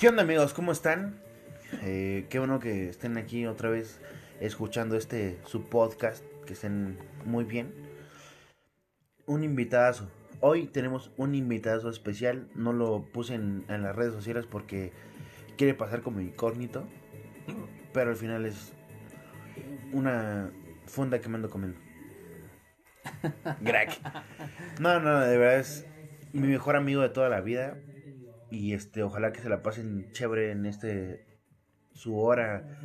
¿Qué onda amigos? ¿Cómo están? Eh, qué bueno que estén aquí otra vez escuchando este su podcast, que estén muy bien. Un invitadazo. Hoy tenemos un invitadazo especial. No lo puse en, las redes sociales porque quiere pasar como incógnito. Pero al final es una funda que me ando comiendo. Crack. No, no, de verdad es mi mejor amigo de toda la vida. Y este, ojalá que se la pasen chévere en este su hora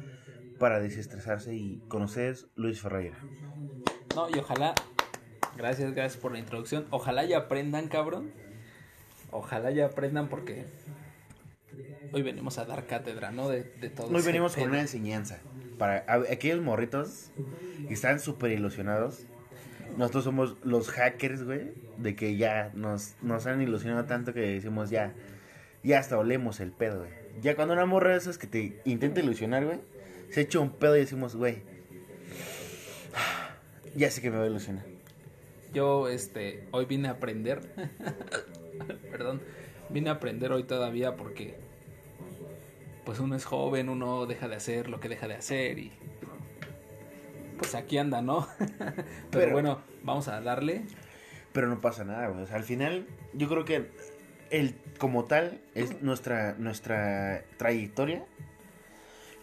para desestresarse y con ustedes Luis Ferreira. No, y ojalá, gracias, gracias por la introducción. Ojalá ya aprendan, cabrón. Ojalá ya aprendan porque hoy venimos a dar cátedra, ¿no? De, de todo. Hoy venimos con una enseñanza para aquellos morritos que están súper ilusionados. Nosotros somos los hackers, güey, de que ya nos, nos han ilusionado tanto que decimos ya, ya hasta olemos el pedo, güey. Ya cuando una morra de esas que te intenta ilusionar, güey, se echa un pedo y decimos, güey, ya sé que me va a ilusionar. Yo, este, hoy vine a aprender. Perdón, vine a aprender hoy todavía porque, pues uno es joven, uno deja de hacer lo que deja de hacer y, pues aquí anda, ¿no? Pero, Pero- bueno, vamos a darle. Pero no pasa nada, güey. O sea, al final, yo creo que el como tal es nuestra, nuestra trayectoria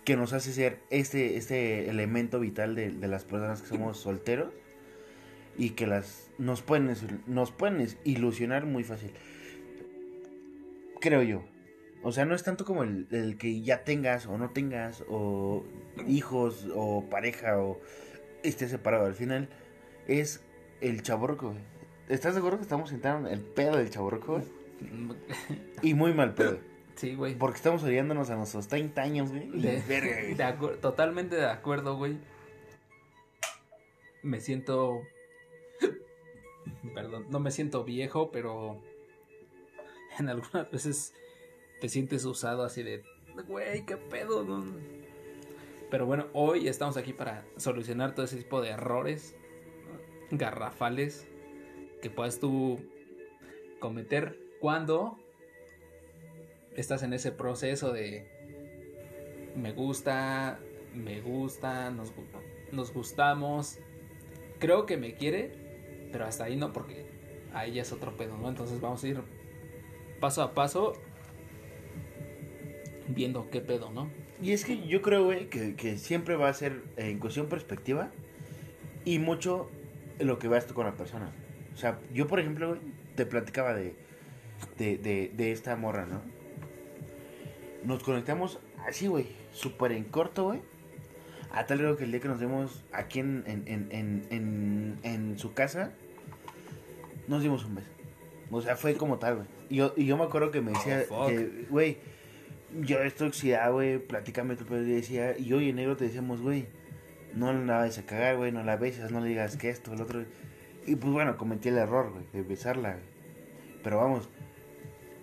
que nos hace ser este, este elemento vital de, de las personas que somos solteros y que las nos pueden, nos pueden ilusionar muy fácil. Creo yo. O sea, no es tanto como el, el que ya tengas o no tengas, o hijos, o pareja, o estés separado. Al final es el chaborroco, güey. ¿Estás de acuerdo que estamos sentados en el pedo del chaborroco, güey? Y muy mal pedo. Sí, güey. Porque estamos odiándonos a nuestros 30 años, güey. De- verga, de totalmente de acuerdo, güey. Me siento. Perdón, no me siento viejo, pero. En algunas veces te sientes usado así de. Güey, qué pedo. no?". Pero bueno, hoy estamos aquí para solucionar todo ese tipo de errores garrafales que puedas tú cometer cuando estás en ese proceso de me gusta, me gusta, nos, gu- nos gustamos. Creo que me quiere, pero hasta ahí no, porque ahí ya es otro pedo, ¿no? Entonces vamos a ir paso a paso viendo qué pedo, ¿no? Y es que yo creo, güey, que, que siempre va a ser eh, en cuestión perspectiva y mucho lo que veas tú con la persona. O sea, yo, por ejemplo, te platicaba de, de, de, de esta morra, ¿no? Nos conectamos así, güey, súper en corto, güey. A tal grado que el día que nos vemos aquí en, en, en, en, su casa, nos dimos un beso. O sea, fue como tal, güey. Y yo, y yo me acuerdo que me decía, Oh, güey, yo estoy oxidado, güey, platícame tu pedo. Y decía, y yo y en negro te decíamos, güey, no la vayas a cagar, güey, no la besas, no le digas que esto, el otro. Y pues bueno, cometí el error, güey, de besarla, güey. Pero vamos,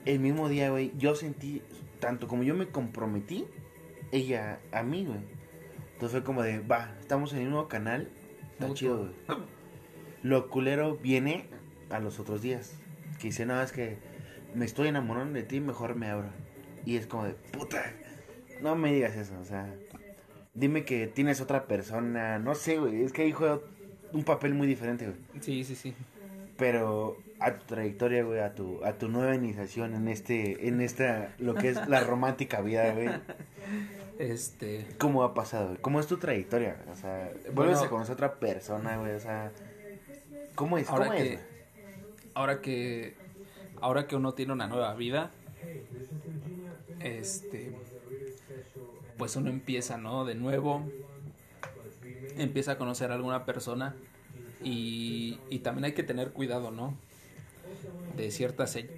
el mismo día, güey, yo sentí, tanto como yo me comprometí, ella a mí, güey. Entonces fue como de, va, estamos en el mismo canal, está chido, güey. Lo culero viene a los otros días. Que dice, no, es que me estoy enamorando de ti, mejor me abro. Y es como de, puta, no me digas eso, o sea, dime que tienes otra persona, no sé, güey, es que ahí juega un papel muy diferente, güey. Sí, sí, sí. Pero a tu trayectoria, güey, a tu, a tu nueva iniciación en este, en esta, lo que es la romántica vida, güey. Este, ¿Cómo ha pasado? güey? ¿Cómo es tu trayectoria? O sea, vuelves Bueno. a conocer a otra persona, güey, o sea, ¿cómo es? ahora ¿Cómo que, es? güey? ahora que, ahora que uno tiene una nueva vida, este, pues uno empieza, ¿no? De nuevo, empieza a conocer a alguna persona y, y también hay que tener cuidado, ¿no? De ciertas, se-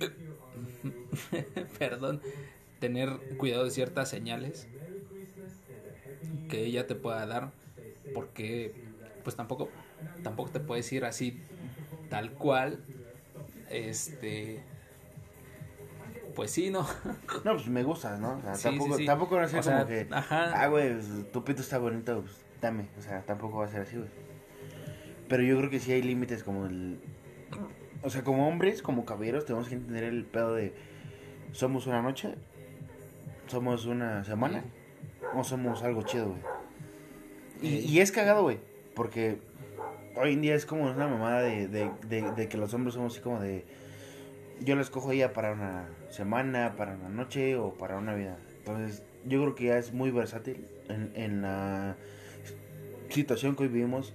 perdón, tener cuidado de ciertas señales que ella te pueda dar, porque pues tampoco, tampoco te puedes ir así tal cual, este, pues sí, ¿no? No, pues me gustas, ¿no? O sea, Sí, tampoco, sí, sí. tampoco va a ser O como sea, que, ajá. ah, güey, pues, tu pito está bonito, pues dame. O sea, tampoco va a ser así, güey. Pero yo creo que sí hay límites como el... O sea, como hombres, como caballeros, tenemos que entender el pedo de... Somos una noche, somos una semana o somos algo chido, güey. Y, es cagado, güey, porque hoy en día es como una mamada de, de, de, de que los hombres somos así como de... Yo la escojo ella para una semana, para una noche o para una vida. Entonces, yo creo que ya es muy versátil en, en la situación que hoy vivimos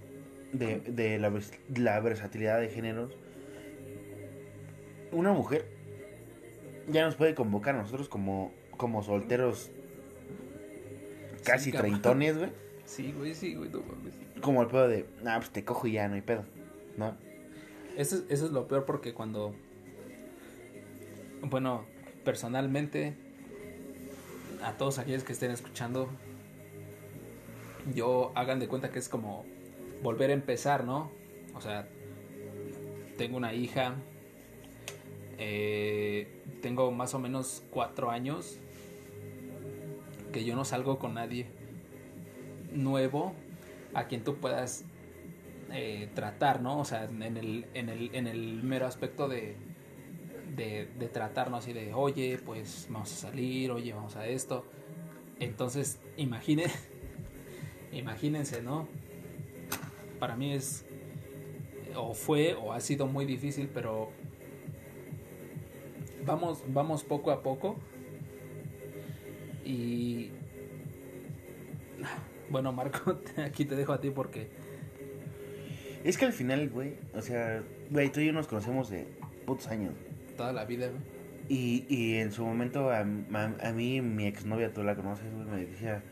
de, de la, la versatilidad de géneros. Una mujer ya nos puede convocar a nosotros como, como solteros casi cabrón. treintones, güey. Sí, güey, sí, güey, no mames. Como el pedo de, nah, pues te cojo y ya, no hay pedo, ¿no? Eso es, eso es lo peor porque cuando. Bueno, personalmente, a todos aquellos que estén escuchando, yo hagan de cuenta que es como volver a empezar, ¿no? O sea, tengo una hija, eh, tengo más o menos cuatro años que yo no salgo con nadie nuevo a quien tú puedas eh, tratar, ¿no? O sea, en el, en el, en el mero aspecto de, de, de tratarnos así de, oye, pues vamos a salir, oye, vamos a esto. Entonces, imagine, imagínense, ¿no? Para mí es, o fue, o ha sido muy difícil, pero vamos, vamos poco a poco. Y bueno, Marco, aquí te dejo a ti porque Es que al final, güey, o sea, güey, tú y yo nos conocemos de putos años. toda la vida, güey. Y, y en su momento a, a, a mí, mi exnovia, tú la conoces, güey, me decía,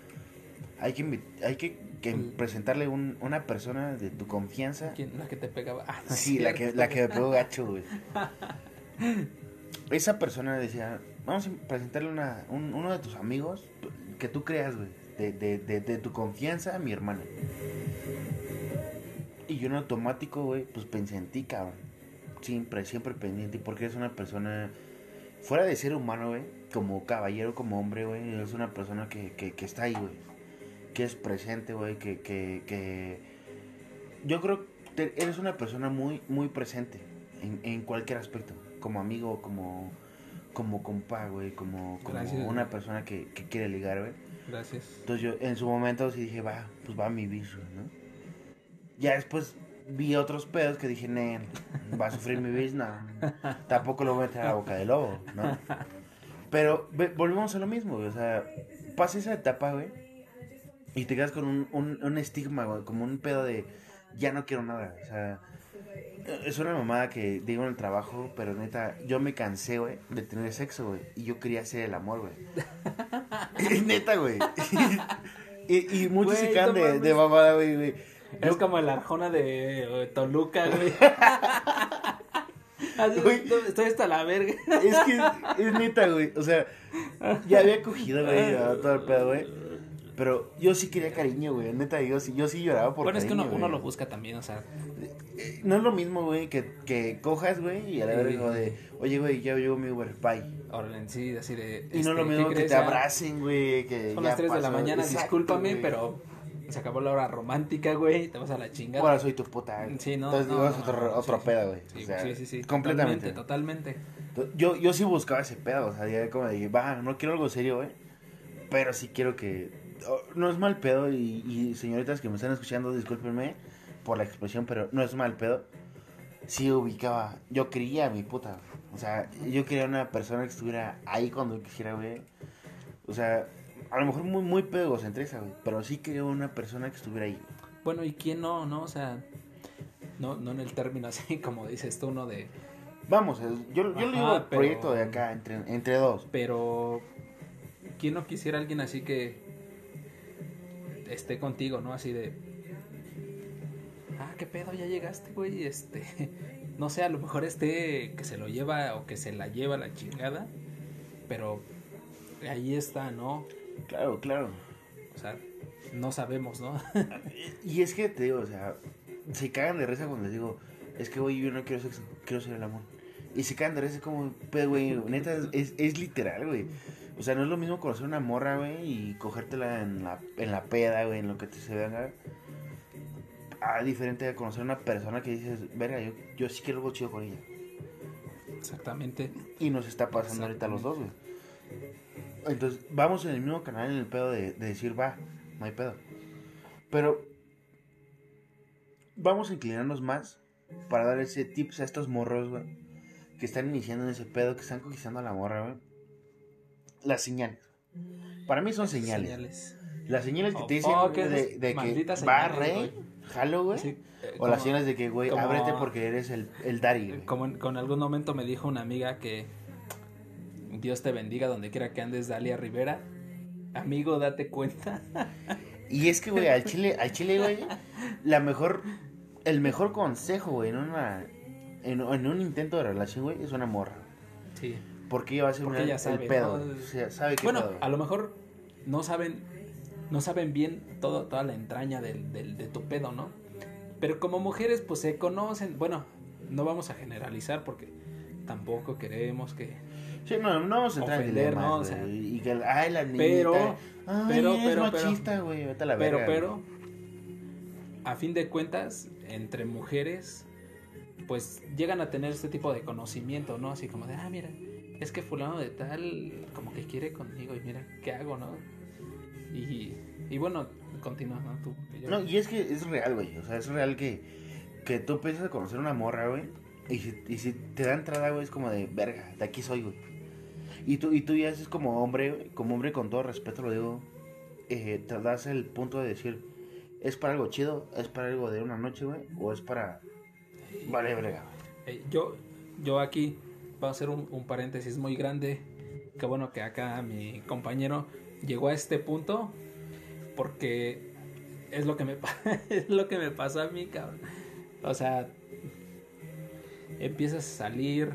hay que, hay que, que presentarle un, una persona de tu confianza. ¿Quién? La que te pegaba. Ah, no Sí, la que, la que me pegó gacho, güey. Esa persona decía, vamos a presentarle una, un- uno de tus amigos que tú creas, güey, de, de, de, tu confianza a mi hermana. Y yo en automático, güey, pues pensé en ti, cabrón. Siempre, siempre pendiente, porque eres una persona, fuera de ser humano, güey, como caballero, como hombre, güey, es una persona que, que, que está ahí, güey. Que es presente, güey, que, que, que... Yo creo que eres una persona muy, muy presente en, en cualquier aspecto. Como amigo, como, como compa, güey, como, como Gracias, güey. una persona que, que quiere ligar, güey. Gracias. Entonces yo en su momento sí dije, va, pues va a mi bis, güey, ¿no? Ya después vi otros pedos que dije, Nen, va a sufrir mi bis, no. Tampoco lo voy a meter a la boca del lobo, ¿no? Pero ve- volvemos a lo mismo, güey. O sea, pasa esa etapa, güey. Y te quedas con un, un, un estigma, güey. Como un pedo de, ya no quiero nada. O sea, es una mamada que digo en el trabajo, pero neta, yo me cansé, güey, de tener sexo, güey. Y yo quería hacer el amor, güey. neta, güey. y, y muchos se no de, de mamada, güey, güey. Es Yo- como la Arjona de eh, Toluca, güey. Así, Güey. Estoy hasta la verga. Es que es neta, güey. O sea, ya había cogido, güey, todo el pedo, güey. Pero yo sí quería cariño, güey. Neta, yo sí, yo sí lloraba por Bueno, es que uno, uno güey. lo busca también, o sea. Eh, No es lo mismo, güey, que, que cojas, güey, y a la verga de, oye, güey, ya llegó mi Uber, bye. En sí, así de. Y no es lo este, mismo ¿qué que crees? te Ya abracen, güey, que Son ya las 3 de la mañana, Exacto, discúlpame, güey. pero se acabó la hora romántica, güey. Te vas a la chingada. Ahora soy tu puta. Sí, no. Entonces, no, digo, es no, otro, no, otro sí, pedo, güey. Sí, o sea, sí, sí, sí. Completamente. Totalmente, totalmente. Yo, yo sí buscaba ese pedo, o sea, ya como de, va, no quiero algo serio, güey. Pero sí quiero que. Oh, no es mal pedo, y, y señoritas que me están escuchando, discúlpenme por la expresión, pero no es mal pedo. Sí ubicaba. Yo quería a mi puta. O sea, yo quería una persona que estuviera ahí cuando quisiera, güey. O sea, a lo mejor muy, muy pedo egocentrista, güey. Pero sí quería una persona que estuviera ahí. Bueno, ¿y quién no, no? O sea, no, no en el término así como dices tú, ¿no? De, Vamos, yo, yo Ajá, le digo pero- proyecto de acá, entre, entre dos. pero ¿quién no quisiera alguien así que esté contigo, ¿no? Así de Ah, qué pedo, ya llegaste, güey, este no sé, a lo mejor este que se lo lleva o que se la lleva la chingada, pero ahí está, ¿no? Claro, claro. O sea, no sabemos, ¿no? Y es que te digo, o sea, se cagan de risa cuando les digo, es que, güey, yo no quiero sexo, quiero ser el amor. Y se cagan de risa como, pero, güey, neta, es, es literal, güey. O sea, no es lo mismo conocer una morra, güey, y cogértela en la, en la peda, güey, en lo que te se venga. A diferente de conocer una persona que dices, verga, yo, yo sí quiero algo chido con ella. Exactamente. Y nos está pasando ahorita los dos, güey. Entonces, vamos en el mismo canal en el pedo de, de decir, va, no hay pedo. Pero vamos a inclinarnos más para dar ese tips a estos morros, güey, que están iniciando en ese pedo, que están conquistando a la morra, güey. Las señales. Para mí son señales. Señales. Las señales que Oh, te dicen oh, que de, que va, rey, jalo, güey. Sí, eh, o las señales de que, güey, como- ábrete porque eres el, el daddy, güey. Como en, con algún momento me dijo una amiga que Dios te bendiga donde quiera que andes, Dalia Rivera. Amigo, date cuenta. Y es que, güey, al chile, al chile, güey, la mejor, el mejor consejo, güey, en una, en, en un intento de relación, güey, es una morra. Sí. Porque ella va a ser una- sabe, el pedo. ¿no? O sea, sabe qué Bueno, pedo. a lo mejor no saben, no saben bien todo, toda la entraña del, del- de tu pedo, ¿no? Pero como mujeres, pues se conocen. Bueno, no vamos a generalizar porque tampoco queremos que. Sí, no, no vamos a entrar en ofender, dilemas, ¿no? O sea, y que, ay, la niñita, pero- ay, pero- es pero- machista, güey, vete a la Pero, verga, pero, a fin de cuentas, entre mujeres, pues llegan a tener este tipo de conocimiento, ¿no? Así como de, ah, mira, es que fulano de tal, como que quiere conmigo y mira, ¿qué hago, no? Y, y bueno, continúa, ¿no? Tú, yo- No, y es que es real, güey. O sea, es real que, que tú empiezas a conocer una morra, güey. Y si, y si te da entrada, güey, es como de, verga, de aquí soy, güey. Y tú, y tú ya haces como hombre, como hombre con todo respeto lo digo, eh, te das el punto de decir, ¿es para algo chido? ¿Es para algo de una noche, güey? ¿O es para... Vale, verga, güey. Eh, yo, yo aquí voy a hacer un, paréntesis muy grande. Que bueno que acá mi compañero llegó a este punto. Porque es lo que me, es lo que me pasó a mí, cabrón. O sea, empiezas a salir.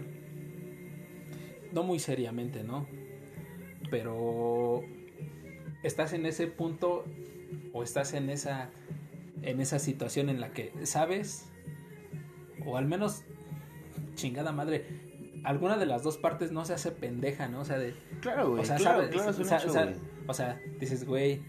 No muy seriamente, ¿no? Pero estás en ese punto o estás en esa en esa situación en la que sabes o al menos chingada madre alguna de las dos partes no se hace pendeja, ¿no? O sea, de Claro, güey, o sea, claro, sabes, claro, o sea, hecho, o sea, güey. o sea, dices, güey,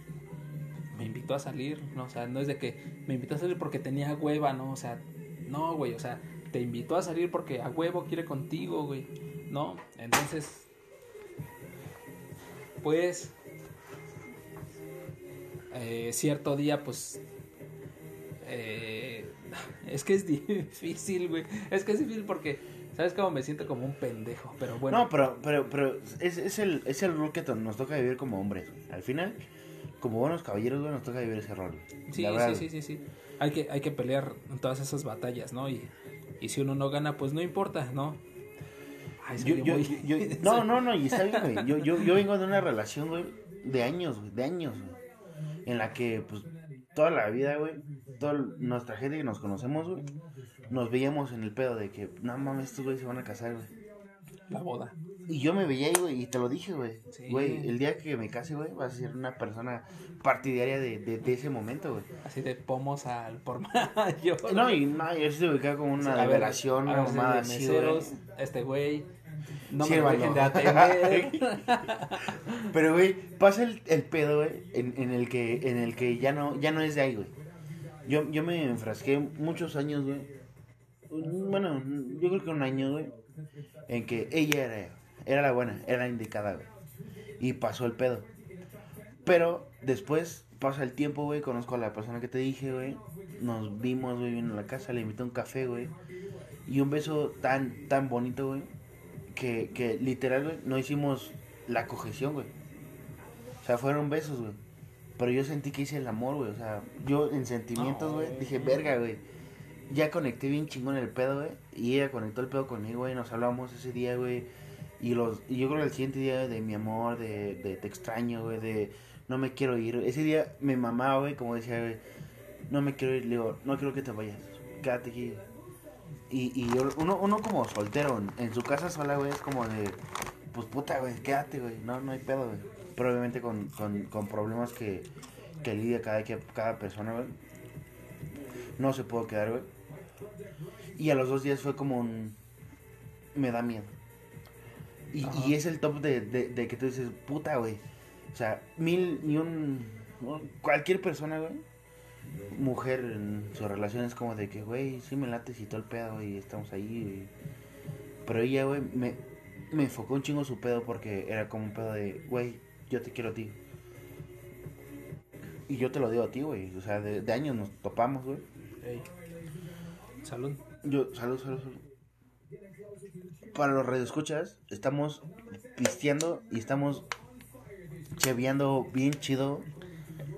me invitó a salir, ¿no? O sea, no es de que me invitó a salir porque tenía hueva, ¿no? O sea, no, güey, o sea, te invitó a salir porque a huevo quiere contigo, güey, ¿no? Entonces, pues, eh, cierto día, pues, eh, es que es difícil, güey, es que es difícil porque, ¿sabes cómo me siento como un pendejo? Pero bueno. No, pero, pero, pero es, es el, es el rol que nos toca vivir como hombres. Al final, como buenos caballeros, güey, nos toca vivir ese rol. Sí, sí, sí, sí, sí. Hay que, hay que pelear en todas esas batallas, ¿no? Y, y si uno no gana, pues no importa, ¿no? Ay, Yo, yo, yo- no, no, no, y está bien, güey. Yo, yo, yo vengo de una relación, güey, de años, güey, de años, güey. En la que, pues, toda la vida, güey, toda nuestra gente que nos conocemos, güey, nos veíamos en el pedo de que, no mames, estos güeyes se van a casar, güey. La boda. Y yo me veía ahí, güey, y te lo dije, güey. Sí. Güey, el día que me case, güey, vas a ser una persona partidaria de, de, de ese momento, güey. Así de pomos al por mayo. No, y no, yo sí te ubicaba como una A ver, revelación, a una ver, mamada así, güey. este güey. No me de atender. Pero, güey, pasa el, el pedo, güey, en, en el que, en el que ya no, ya no es de ahí, güey. Yo, yo me enfrasqué muchos años, güey. Bueno, yo creo que un año, güey. En que ella era, era la buena, era la indicada, güey. Y pasó el pedo. Pero después pasa el tiempo, güey. Conozco a la persona que te dije, güey. Nos vimos, güey, vino a la casa, le invité un café, güey. Y un beso tan, tan bonito, güey. Que, que literal, güey, no hicimos la cojeción, güey. O sea, fueron besos, güey. Pero yo sentí que hice el amor, güey. O sea, yo en sentimientos, güey, dije, verga, güey. Ya conecté bien chingón el pedo, güey. Y ella conectó el pedo conmigo, güey. Nos hablamos ese día, güey. Y, los, y yo creo que el siguiente día de mi amor, de, de te extraño, güey, de no me quiero ir. Ese día me mamaba, güey, como decía, güey, no me quiero ir, le digo, no quiero que te vayas, quédate aquí. Y, y uno, uno como soltero, en, su casa sola, güey, es como de, pues puta, güey, quédate, güey, no, no hay pedo, güey. Pero obviamente con, con, con problemas que, que lidia cada, que, cada persona, güey. No se pudo quedar, güey. Y a los dos días fue como un... Me da miedo. Y, y es el top de, de, de que tú dices, puta, güey. O sea, mil ni un... Cualquier persona, güey. Mujer en su relación es como de que, güey, sí me late y todo el pedo y estamos ahí. Pero ella, güey, me, me enfocó un chingo su pedo porque era como un pedo de, güey, yo te quiero a ti. Y yo te lo digo a ti, güey. O sea, de, de años nos topamos, güey. Ey. Salud. Yo, salud, salud, salud. Para los radioescuchas, estamos pisteando y estamos cheveando bien chido.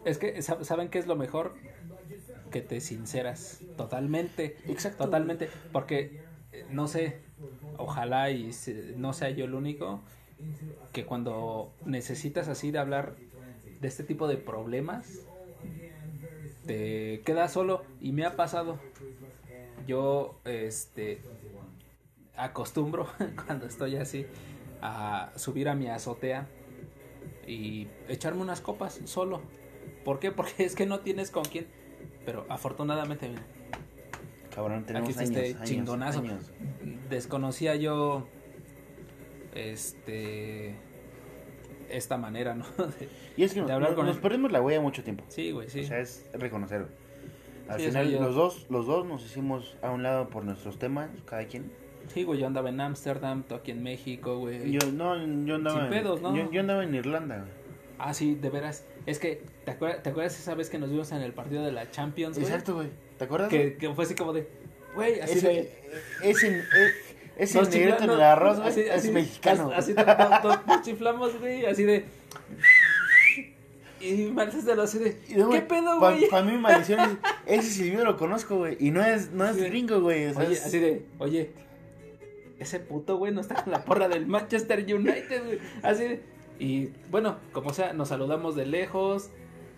Es que, sab- ¿saben qué es lo mejor? Que te sinceras totalmente. Exacto. Totalmente. Porque, eh, no sé, ojalá y se- no sea yo el único, que cuando necesitas así de hablar de este tipo de problemas, te quedas solo. Y me ha pasado. Yo, este, acostumbro cuando estoy así a subir a mi azotea y echarme unas copas solo. ¿Por qué? Porque es que no tienes con quién. Pero afortunadamente, mira, Cabrón, tenemos aquí está años, este años, chingonazo. años. Desconocía yo este esta manera, ¿no? De- Y es que de hablar nos- con nos perdimos la huella mucho tiempo. sí, güey, sí. O sea, es reconocer. güey. Al Sí, final, los dos, los dos nos hicimos a un lado por nuestros temas, cada quien. Sí, güey, yo andaba en Ámsterdam, tú aquí en México, güey. Yo, no, yo andaba, Sin en, pedos, ¿no? yo, yo andaba en Irlanda. güey. Ah, sí, de veras. Es que, ¿te acuerdas, ¿te acuerdas esa vez que nos vimos en el partido de la Champions, güey? Exacto, güey. ¿Te acuerdas? Que, que fue así como de, güey, así de... ese nos negrito en el arroz, güey, así- es así- mexicano. Así, nos chiflamos, güey, así de... Y Martes de así de... No, ¿Qué pedo, pa- güey? Para mí, maldición, es- ese silbido lo conozco, güey. Y no es, no es Sí. gringo, güey. o sea, Oye, es- así de, oye, ese puto güey no está con la porra del Manchester United, güey. Así de, y bueno, como sea, nos saludamos de lejos,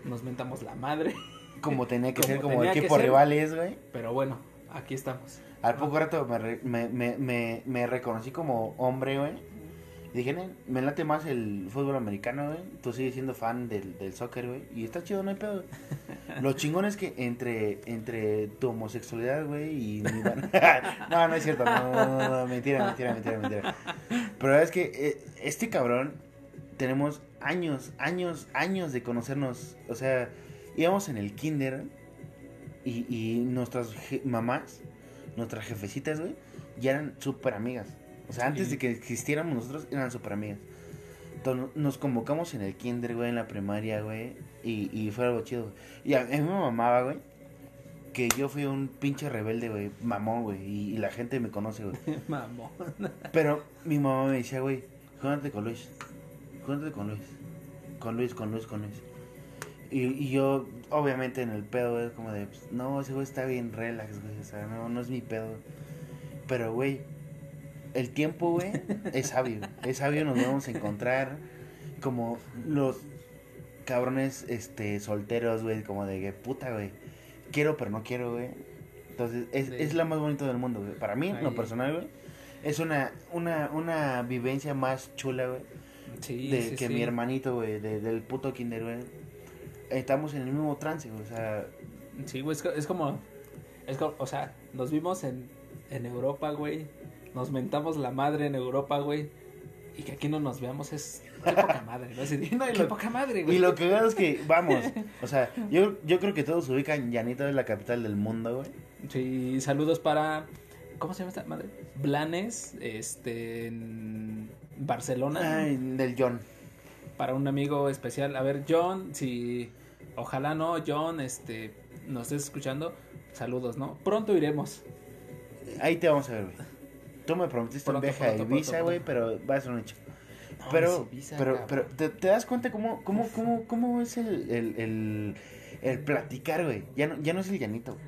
nos mentamos la madre, como tenía que como ser, como equipo rivales, güey. pero bueno, aquí estamos. Al poco rato me, me, me, me, reconocí como hombre, güey. Dije, "Ne, me late más el fútbol americano, güey. Tú sigues siendo fan del, del soccer, güey. Y está chido, no hay pedo. Lo chingón es que entre, entre tu homosexualidad, güey, y mi No, no es cierto. No, no, no, no, mentira, mentira, mentira, mentira. Pero es que eh, este cabrón, tenemos años, años, años de conocernos. O sea, íbamos en el kinder y, y nuestras mamás, nuestras jefecitas, güey, ya eran súper amigas. O sea, antes Sí. de que existiéramos nosotros, eran súper amigas. Entonces, nos convocamos en el kinder, güey, en la primaria, güey, y, y fue algo chido. güey. Y a, mí me mamaba, güey, que yo fui un pinche rebelde, güey, mamón, güey, y, y la gente me conoce, güey. Mamón. Pero mi mamá me decía, güey, con Luis. Júntate con Luis. Con Luis, con Luis, con Luis. Y, y yo, obviamente, en el pedo, güey, como de, pues, no, ese güey está bien relax, güey. O sea, no, no es mi pedo. Pero, güey, el tiempo, güey, es sabio. Es sabio, nos vamos a encontrar como los cabrones, este, solteros, güey, como de que puta, güey. Quiero, pero no quiero, güey. Entonces, es, Sí. es lo más bonito del mundo, güey. Para mí, lo personal, güey, es una, una, una vivencia más chula, güey, Sí, de sí, que sí. mi hermanito, güey, de- del puto kinder, güey. Estamos en el mismo trance, güey, o sea, Sí, güey, es, es como, es como, o sea, nos vimos en, en Europa, güey, nos mentamos la madre en Europa, güey, y que aquí no nos veamos es, qué poca madre, ¿no? Así qué lo- poca madre, güey. Y lo que veo es que, vamos, o sea, yo, yo creo que todos ubican Llanito es la capital del mundo, güey. Sí, saludos para, ¿cómo se llama esta madre? Blanes, este, en Barcelona, Ay, del John. para un amigo especial. A ver, John, si, ojalá no, John, este, nos estés escuchando, saludos, ¿no? Pronto iremos. Ahí te vamos a ver, güey. Tú me prometiste un Pronto, viaje a pronto, Ibiza, pronto, güey, pero va a ser un hecho. No, pero, Ibiza, pero, cabrón. pero, ¿te, te das cuenta cómo, cómo, cómo, cómo es el, el, el, el platicar, güey? Ya no, ya no es el llanito, güey.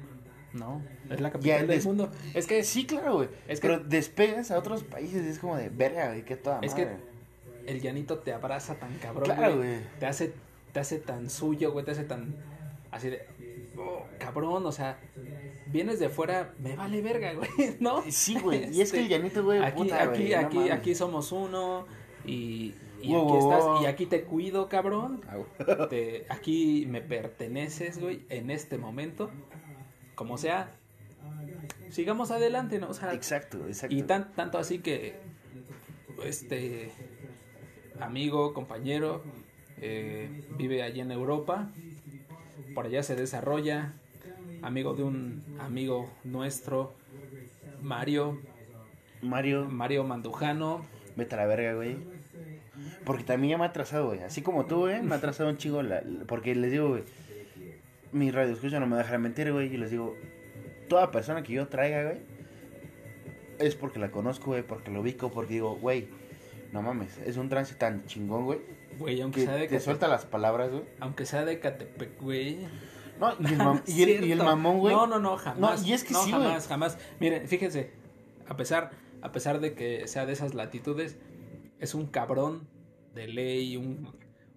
No, es la capital del des- mundo. Es que Sí, claro, güey. Es que- Pero despegas a otros países y es como de verga, güey, qué toda Es que madre. el llanito te abraza tan cabrón, Claro, güey. Te hace, te hace tan suyo, güey, te hace tan así de oh, cabrón, o sea, vienes de fuera, me vale verga, güey, ¿no? Sí, güey. Y es que el Este, llanito, güey, Aquí, puta, aquí, güey, aquí, aquí somos uno y, y Wow, aquí estás wow. y aquí te cuido, cabrón. Te- aquí me perteneces, güey, en este momento. Como sea, sigamos adelante, ¿no? O sea, Exacto, exacto. y tan, tanto así que este amigo, compañero, eh, vive allí en Europa, por allá se desarrolla, amigo de un amigo nuestro, Mario, Mario, Mario Mandujano. vete a la verga, güey. Porque también ya me ha atrasado, güey. Así como tú, güey, me ha atrasado un la- porque les digo, güey, mi radio escucha no me dejará mentir, güey. Y les digo, toda persona que yo traiga, güey, es porque la conozco, güey, porque lo ubico, porque digo, güey, no mames, es un trance tan chingón, güey, Güey, aunque que sea de te Catepec, suelta las palabras, güey. aunque sea de Catepec, güey. No, y el, mam- y el, y el Cierto. mamón, güey. No, no, no, jamás. No, y es que no, sí, güey. jamás, jamás. Miren, fíjense, a pesar, a pesar de que sea de esas latitudes, es un cabrón de ley, un,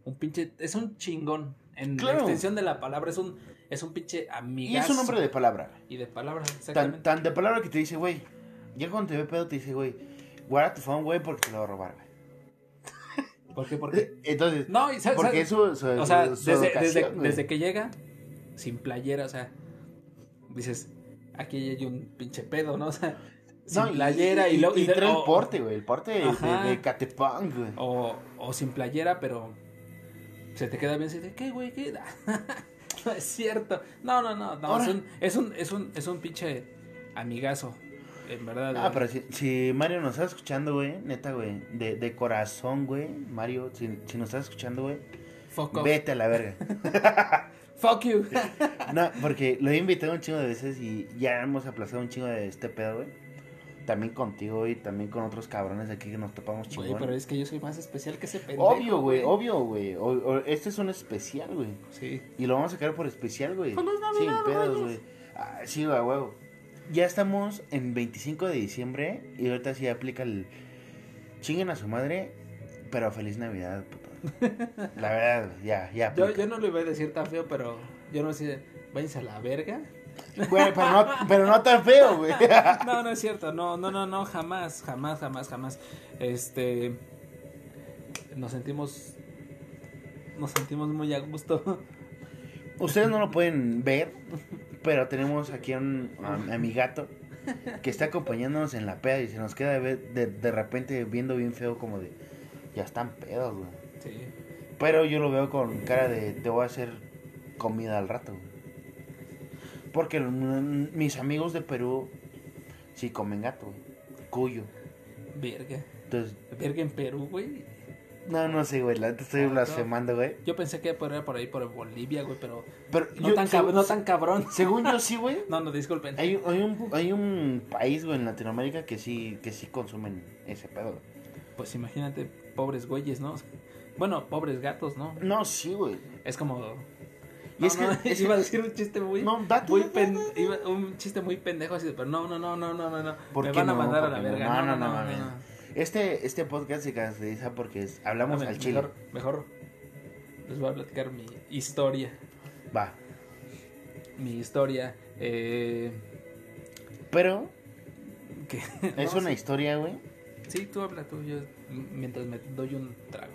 un pinche, es un chingón. En la extensión de la palabra, es un, es un pinche Y amigazo. es un hombre de palabra. Y de palabra, Tan, exactamente. tan de palabra que te dice, güey, ya cuando te ve pedo te dice, güey, guarda tu phone, güey, porque te lo va a robar, güey. ¿Por qué? Porque, Entonces, no, y sa- porque eso su, O sea, su desde, desde, que llega, sin playera, o sea, dices, aquí hay un pinche pedo, ¿no? O sea, sin No, playera y, y, de- trae el porte, güey, el porte de, de, Catepunk, güey. O, o sin playera, pero se te queda bien, se te ¿qué, güey? ¿Qué? no es cierto. No, no, no, es un, es un, es un, es un pinche amigazo, en verdad. Ah, güey. pero si, si Mario nos está escuchando, güey, neta, güey, de, de corazón, güey, Mario, si, si nos estás escuchando, güey, Fuck off. vete a la verga. Fuck you. No, porque lo he invitado un chingo de veces y ya hemos aplazado un chingo de este pedo, güey. También contigo y también con otros cabrones de aquí que nos topamos Güey, chingón. pero es que yo soy más especial que ese pendejo. Obvio, güey, obvio, güey. Este es un especial, güey. Sí. Y lo vamos a sacar por especial, güey. Feliz Sin Navidad, pedos, güey. Ah, sí, güey, huevo. Ya estamos en 25 de diciembre y ahorita sí aplica el chinguen a su madre, pero feliz Navidad, puto. La verdad, güey, ya, ya. Yo no lo iba a decir tan feo, pero yo no sé, váyanse a la verga. Güey, pero no, pero no tan feo, güey. No, no es cierto, no, no, no, no, jamás, jamás, jamás, jamás. Este, nos sentimos, nos sentimos muy a gusto. Ustedes no lo pueden ver, pero tenemos aquí a, un, a, a mi gato que está acompañándonos en la peda y se nos queda de, de, de repente viendo bien feo como de, ya están pedos, güey. Sí. Pero yo lo veo con cara de, te voy a hacer comida al rato, güey. Porque mis amigos de Perú sí comen gato, güey. Cuyo. Verga. Entonces, Verga en Perú, güey. no, no sé, güey, la neta estoy Ah, blasfemando, güey. Yo pensé que era por ahí, por Bolivia, güey, pero Pero no, yo- tan, no cabrón. según yo sí, güey. No, no, disculpen. Hay, hay, un, hay un país, güey, en Latinoamérica que sí, que sí consumen ese pedo. güey. Pues imagínate, pobres güeyes, ¿no? Bueno, pobres gatos, ¿no? No, sí, güey. Es como... Y es No, no, que- es iba a decir un chiste muy... No, date, muy date, pen- date. iba- un chiste muy pendejo así, pero no, no, no, no, no, no, no. ¿Por Me qué van a no? mandar a ¿Por la qué no? verga. No, no, no, mames. Este, este podcast se caracteriza porque hablamos al chile. Mejor, mejor les voy a platicar mi historia. Va. Mi historia. Eh, Pero que, es no, una historia, güey. Sí, tú habla tú, yo mientras me doy un trago.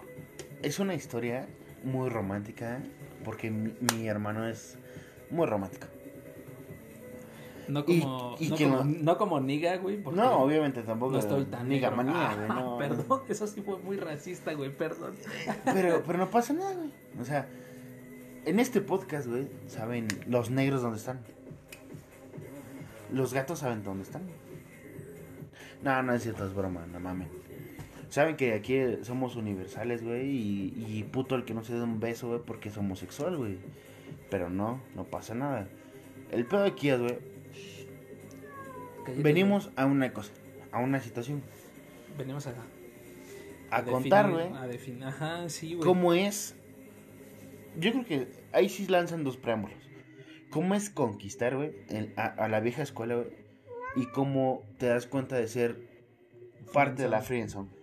Es una historia muy romántica porque mi, mi hermano es muy romántico. No como, y no, como no- no como niga, güey. No, obviamente tampoco. no estoy tan Niga negro. manía, güey. Ah, No. Perdón, eso sí fue muy racista, güey, perdón. Pero, pero no pasa nada, güey. O sea, en este podcast, güey, saben los negros dónde están. Los gatos saben dónde están. No, no es cierto, es broma, no mames. Saben que aquí somos universales, güey, y, y puto el que no se dé un beso, güey, porque es homosexual, güey. Pero no, no pasa nada. El pedo aquí es, güey, venimos a una cosa, a una situación. Venimos a... A contar, güey, A definir, ajá, sí, güey. cómo es. Yo creo que ahí sí lanzan dos preámbulos. ¿Cómo es conquistar, güey, a la vieja escuela, güey? Y cómo te das cuenta de ser parte de la friendzone.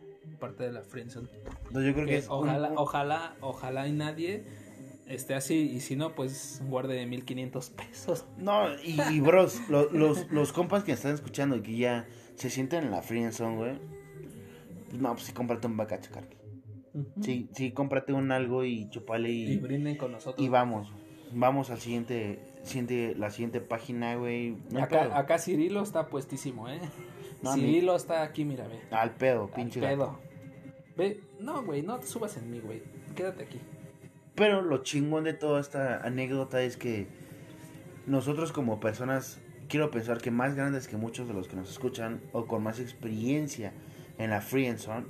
Parte de la friendzone. Entonces yo creo que, Que es un- ojalá, un- ojalá, ojalá y nadie esté así. Y si no, pues guarde 1500 pesos. No, y, y bros, lo- los, los compas que están escuchando y que ya se sienten en la friendzone, güey. pues no, pues sí, cómprate un bacacho, carnal. Sí, sí, cómprate un algo y chupale Y y, brinden con nosotros. y vamos. Vamos al siguiente, siguiente, la siguiente página, güey. No pedo. Acá, acá Cirilo está puestísimo, ¿eh? No, Cirilo está aquí, mira, ve. Al pedo, Al pinche pedo. gato. Ve, no, güey, no te subas en mí, güey. Quédate aquí. Pero lo chingón de toda esta anécdota es que nosotros como personas, quiero pensar que más grandes que muchos de los que nos escuchan o con más experiencia en la free and zone,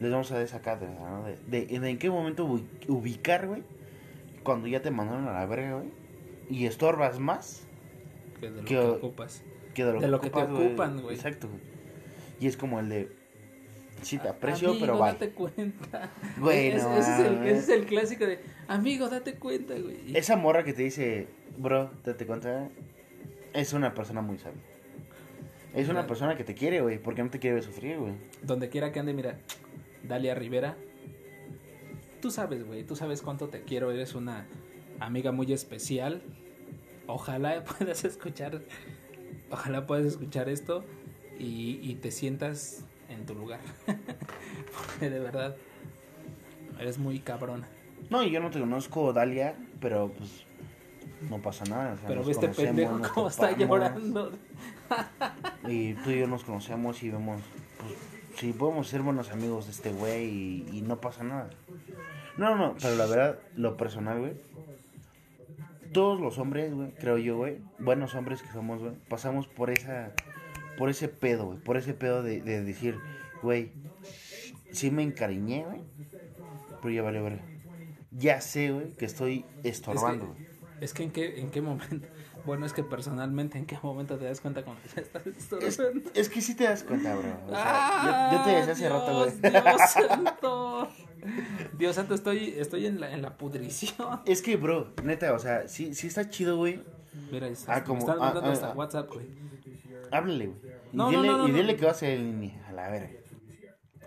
les vamos a dar esa cátedra, ¿no? De, de- de en qué momento ubi- ubicar, güey, cuando ya te mandaron a la verga, güey, y estorbas más Que de lo Que- que ocupas. que de lo, De lo que te ocupas, ocupan, güey. Exacto, güey. Y es como el de, sí te aprecio, Amigo, pero bye. date cuenta. Güey, Es- no ese, es el, ese es el clásico de, amigo, date cuenta, güey. Esa morra que te dice, bro, date cuenta, es una persona muy sabia. Es una persona que te quiere, güey, porque no te quiere sufrir, güey. Donde quiera que ande, mira, Dalia Rivera. Tú sabes, güey, tú sabes cuánto te quiero, eres una amiga muy especial. Ojalá puedas escuchar, ojalá puedas escuchar esto y, y te sientas en tu lugar. Porque de verdad, eres muy cabrona. No, yo no te conozco, Dalia, pero pues no pasa nada. o sea, Pero conocemos, pendejo cómo está llorando. Y tú y yo nos conocemos y vemos, pues, si podemos ser buenos amigos de este güey y, y no pasa nada. No, no, no, pero la verdad, lo personal, güey. Todos los hombres, güey, creo yo, güey, buenos hombres que somos, güey, pasamos por esa, por ese pedo, güey, por ese pedo de, de decir, güey, sí me encariñé, güey, pero ya vale, vale. Ya sé, güey, que estoy estorbando, güey. Es que en qué, en qué momento, bueno, es que personalmente en qué momento te das cuenta cuando ya estás Es, estorbando? es que sí te das cuenta, bro. O sea, yo, yo te decía hace rato, güey. Ah, Dios santo. Dios santo, estoy, estoy en la, en la pudrición. Es que, bro, neta, o sea, sí, sí está chido, güey. Mira, está, Ah, como- me están ah, mandando ah, hasta ah. WhatsApp, güey. Háblale, güey. Y, No, no, dile, no, no, y dile que va a línea, a la verga.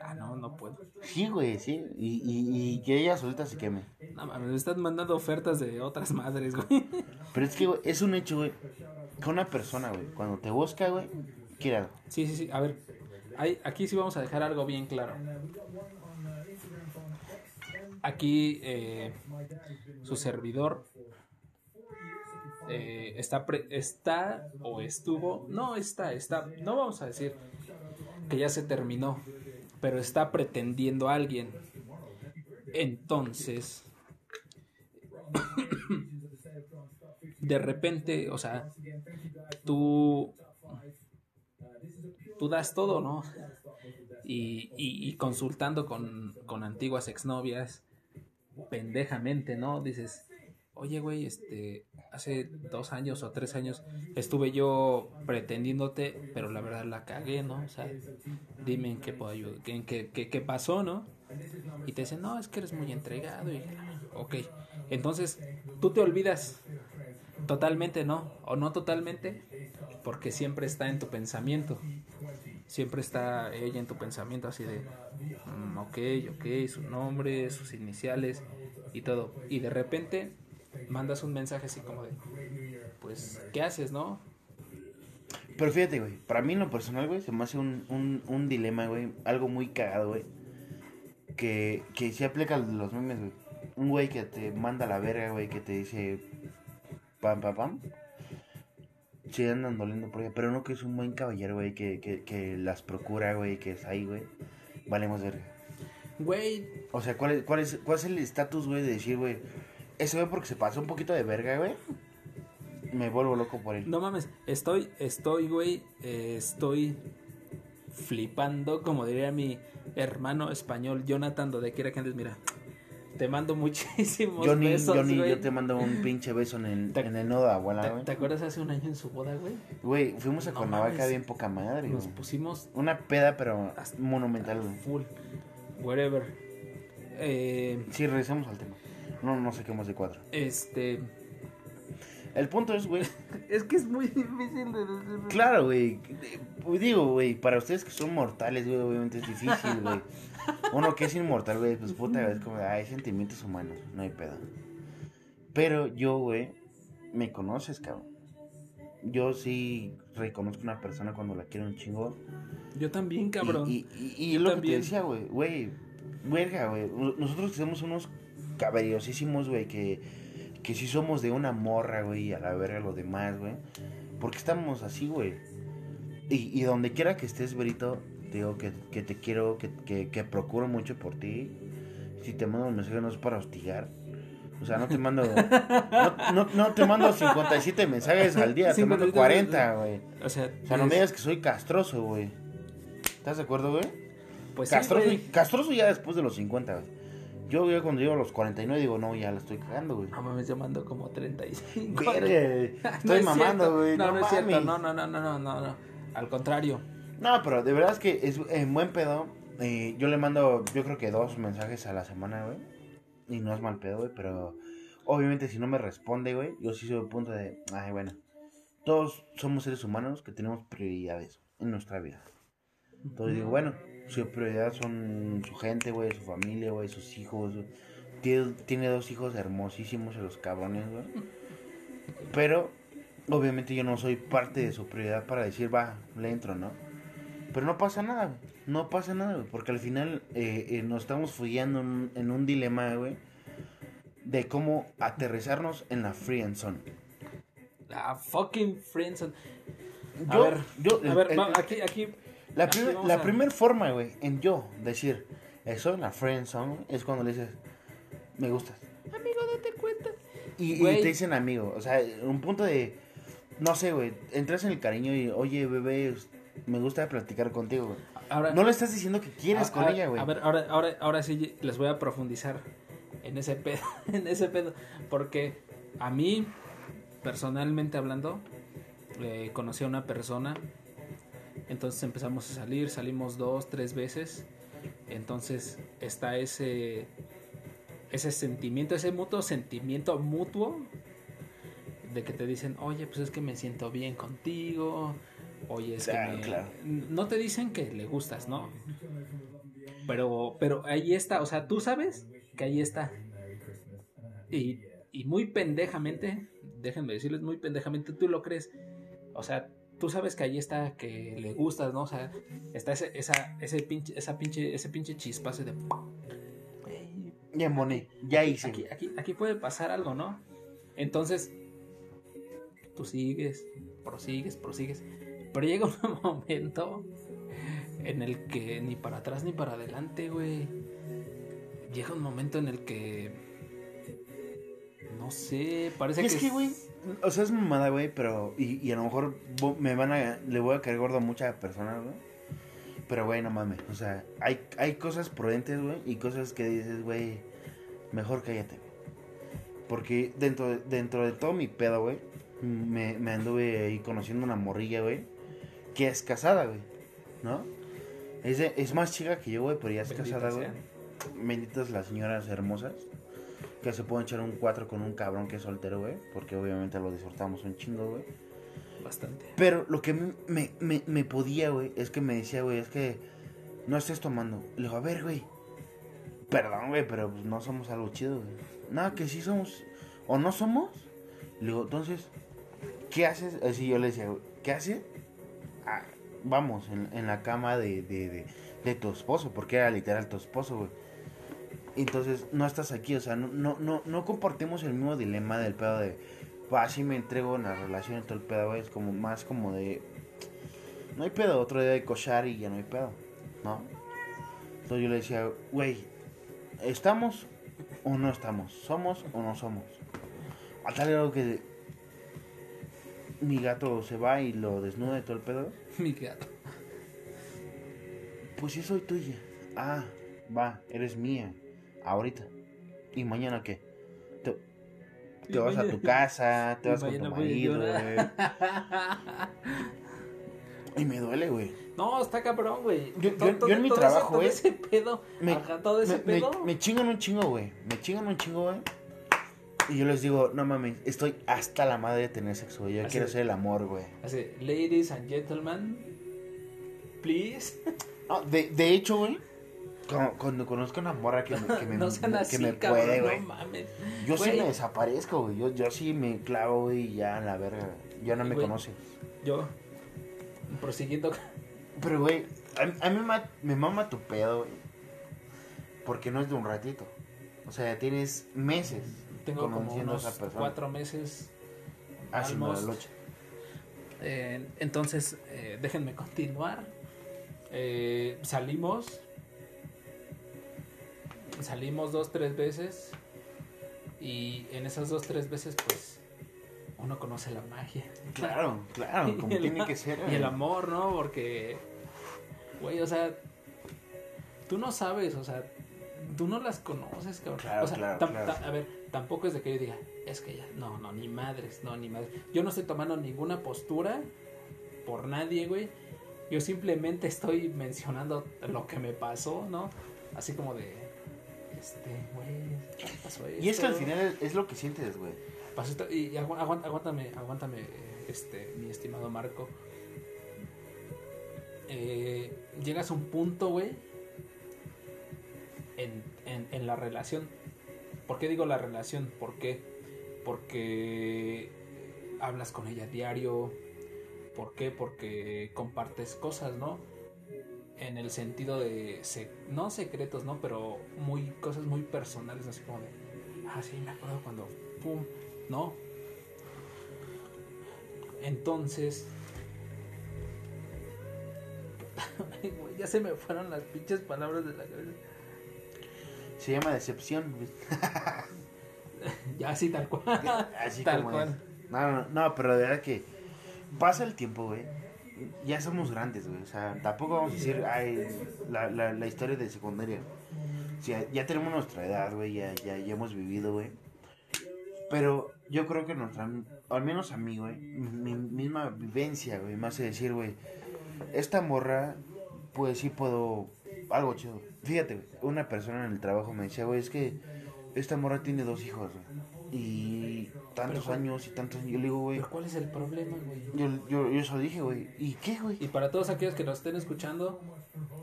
Ah, no, no puedo. Sí, güey, sí. Y, y, y que ella solita se queme. No mames, me están mandando ofertas de otras madres, güey. Pero es que, güey, es un hecho, güey. Que una persona, güey, cuando te busca, güey, quiere algo. Sí, sí, sí. A ver, ahí, aquí sí vamos a dejar algo bien claro. Aquí eh, su servidor eh, está, está o estuvo, no está, está, no vamos a decir que ya se terminó, pero está pretendiendo a alguien. Entonces, de repente, o sea, tú tú das todo, ¿no? Y, y- y consultando con, con antiguas exnovias, pendejamente, ¿no? Dices, oye, güey, este, hace dos años o tres años estuve yo pretendiéndote, pero la verdad la cagué, ¿no? O sea, dime en qué puedo ayudar, en qué, qué, qué pasó, ¿no? Y te dicen, no, es que eres muy entregado. Y, ok, entonces tú te olvidas totalmente, ¿no? O no totalmente, porque siempre está en tu pensamiento. Siempre está ella en tu pensamiento así de, mm, ok, ok, su nombre, sus iniciales y todo. Y de repente mandas un mensaje así como de, pues, ¿qué haces, no? Pero fíjate, güey, para mí en lo personal, güey, se me hace un, un, un dilema, güey, algo muy cagado, güey. Que, que sí aplica los memes, güey. Un güey que te manda la verga, güey, que te dice pam, pam, pam. Sí, andan doliendo por ella, pero no que es un buen caballero, güey, que, que, que las procura, güey, que es ahí, güey. Valemos verga. Güey, O sea, ¿cuál es, cuál es, cuál es el estatus, güey, de decir, güey, ese güey porque se pasó un poquito de verga, güey? Me vuelvo loco por él. no mames, estoy, estoy, güey, eh, estoy flipando, como diría mi hermano español, Jonathan, donde quiera que andes, mira, te mando muchísimos Johnny, besos, Johnny, güey. yo te mando un pinche beso en el, en el nodo de abuela, ¿Te, güey. te acuerdas hace un año en su boda, güey? Güey, fuimos a No Cuernavaca mames. bien poca madre, Nos güey. pusimos Una peda, pero monumental, güey. full, whatever. Eh, Sí, regresamos al tema. No, no saquemos de cuatro. este, El punto es, güey, es que es muy difícil de decir. claro, güey. eh, Digo, güey, para ustedes que son mortales, güey, obviamente es difícil, güey. Uno que es inmortal, güey, pues puta, es como, hay sentimientos humanos, no hay pedo. Pero yo, güey, me conoces, cabrón. Yo sí reconozco una persona cuando la quiero un chingo. Yo también, cabrón. Y, y, y- y es lo que te decía, güey, güey, verga, güey. Nosotros que somos unos caballosísimos, güey, que, que sí somos de una morra, güey, a la verga lo demás, güey. Porque estamos así, güey. Y, y donde quiera que estés, Berito, te digo que, que te quiero, que, que, que procuro mucho por ti. Si te mando un mensaje no es para hostigar. O sea, no te mando. No, no, no te mando 57 mensajes al día, te mando 57 40, güey. o sea, O sea, no me digas que soy castroso, güey. ¿Estás de acuerdo, güey? Pues castroso, castroso ya después de los 50, güey. Yo ya cuando llego a los 49 digo, no, ya la estoy cagando, güey. No mames, yo mando como 35. Verga, No estoy es mamando, güey. No, no, es cierto. No, no, no, no, no, no, no. Al contrario. No, pero de verdad es que es en buen pedo. eh, yo le mando, yo creo que dos mensajes a la semana, güey. Y no es mal pedo, güey, pero obviamente si no me responde, güey, yo sí soy el punto de, ay, bueno, todos somos seres humanos que tenemos prioridades en nuestra vida. Entonces digo, bueno, su prioridad son su gente, güey, su familia, güey, sus hijos. Tiene, tiene dos hijos hermosísimos, los cabrones, güey. Pero, obviamente yo no soy parte de su prioridad para decir, va, le entro, ¿no? Pero no pasa nada, güey. No pasa nada, güey. Porque al final eh, eh, nos estamos follando en, un- en un dilema, güey. De cómo aterrizarnos en la free and zone. La fucking friendzone. A Yo- ver, yo- a ver, el- va- el- aquí, aquí. La, primer- la a- primer forma, güey, en yo decir, estoy en la friend zone, es cuando le dices, me gustas. Amigo, date cuenta. Y, y te dicen amigo. O sea, un punto de, no sé, güey, entras en el cariño y, oye, bebé, me gusta platicar contigo, güey. Ahora, No le estás diciendo que quieres a- con a- ella, güey. A ver, ahora, ahora, ahora sí les voy a profundizar en ese pedo, en ese pedo, porque a mí, personalmente hablando, eh, conocí a una persona, entonces empezamos a salir, salimos dos, tres veces, entonces está ese, ese sentimiento, ese mutuo sentimiento mutuo de que te dicen, oye, pues es que me siento bien contigo, oye, es Claro, que me- claro. no te dicen que le gustas, ¿no? Pero, pero ahí está, o sea, tú sabes que ahí está. Y, y muy pendejamente, déjenme decirles, muy pendejamente, tú lo crees. O sea, tú sabes que ahí está, que le gustas, ¿no? O sea, está ese, esa, ese pinche, esa pinche, ese pinche chispazo de... "Güey, Ya moné, ya hice. Aquí, aquí, aquí puede pasar algo, ¿no? Entonces, tú sigues, prosigues, prosigues. Pero llega un momento en el que ni para atrás ni para adelante, güey. Llega un momento en el que. No sé, parece Y es que. que, güey, o sea, es mamada, güey, pero, y, y a lo mejor me van a, le voy a caer gordo a muchas personas, güey. Pero, güey, no mames, o sea, hay, hay cosas prudentes, güey, y cosas que dices, güey, mejor cállate, güey. Porque dentro de, dentro de todo mi pedo, güey, me, me anduve ahí conociendo una morrilla, güey, que es casada, güey, ¿no? Es, de- es más chica que yo, güey, pero ya es Bendita casada, güey. Benditas las señoras hermosas. Que se pueden echar un 4 con un cabrón que es soltero, güey. Porque obviamente lo disfrutamos un chingo, güey. Bastante. Pero lo que me, me, me, me podía, güey, es que me decía, güey, es que no estés tomando. Le digo, a ver, güey. Perdón, güey, pero pues, no somos algo chido, güey. Nada, que sí somos. O no somos. Le digo, entonces, ¿qué haces? Así yo le decía, güey, ¿qué haces? Ah, vamos, en, en la cama de, de, de, de tu esposo, porque era literal tu esposo, güey. Entonces, no estás aquí, o sea, no, no, no, no compartimos el mismo dilema del pedo de, va, sí me entrego en la relación y todo el pedo, es como más como de, no hay pedo, otro día de cochar y ya no hay pedo, ¿no? Entonces yo le decía, güey, ¿estamos o no estamos? ¿Somos o no somos? A tal grado que mi gato se va y lo desnuda y todo el pedo. Mi gato. Pues yo soy tuya. Ah, va, eres mía. Ahorita. ¿Y mañana qué? Te, vas a tu casa, te vas con tu marido, güey. Y me duele, güey. No, está cabrón, güey. Yo- en mi trabajo, güey, ese pedo. Me, ajá, todo ese me- pedo. me chingan un chingo, güey. Me chingan un chingo, güey. Y yo les digo, no mames, estoy hasta la madre de tener sexo, güey. Yo Así quiero hacer el amor, güey. Así, ladies and gentlemen, please. No, de, de hecho, güey, cuando, cuando conozco una morra que me, que me, no sean que así, me cabrón, puede, güey. no mames. Yo sí me desaparezco, güey. Yo, yo sí me clavo, y ya, la verga. Ya no me Güey. conoce. Yo, prosiguiendo. Pero, güey, a, a mí me, ma- me mama tu pedo, güey. Porque no es de un ratito. O sea, tienes meses Tengo como conociendo a unos esa persona. cuatro meses. Haciendo la almost. lucha. Eh, entonces, eh, déjenme continuar. Eh, salimos. Salimos dos, tres veces. Y en esas dos, tres veces, pues, uno conoce la magia. Claro, claro, como tiene que ser. Y el amor, ¿no? Porque, güey, o sea, tú no sabes, o sea, tú no las conoces, cabrón. Claro, o sea, claro, claro. a ver, tampoco es de que yo diga, es que ya, no, no, ni madres, no, ni madres. Yo no estoy tomando ninguna postura por nadie, güey. Yo simplemente estoy mencionando lo que me pasó, ¿no? Así como de, este, güey, ¿qué pasó Y es que al esto? final es, lo que sientes, güey. Pasó esto, y agu- aguántame, aguántame, este, mi estimado Marco. Eh, llegas a un punto, güey, en, en, en la relación. ¿Por qué digo la relación? ¿Por qué? Porque hablas con ella diario. ¿Por qué? Porque compartes cosas, ¿no? En el sentido de, se- no secretos, ¿no? Pero muy, cosas muy personales, así como de, ah, sí, me acuerdo cuando, pum, ¿no? Entonces, ya se me fueron las pinches palabras de la cabeza. Se llama decepción. Ya así tal cual. Así Tal como cual. es. No, no, no, pero de verdad que pasa el tiempo, güey. Ya somos grandes, güey. O sea, tampoco vamos a decir, ay, la, la, la historia de secundaria. O sea, ya tenemos nuestra edad, güey. Ya, ya, hemos vivido, güey. Pero yo creo que nuestra, al menos a mí, güey, mi misma vivencia, güey, me hace decir, güey, esta morra, pues sí puedo, algo chido. Fíjate, una persona en el trabajo me decía, güey, es que esta morra tiene dos hijos, güey. Y tantos Pero, años y tantos años. Yo le digo, güey, Pero ¿cuál es el problema, güey? yo, yo, yo eso dije, güey. ¿Y qué, güey? Y para todos aquellos que nos estén escuchando,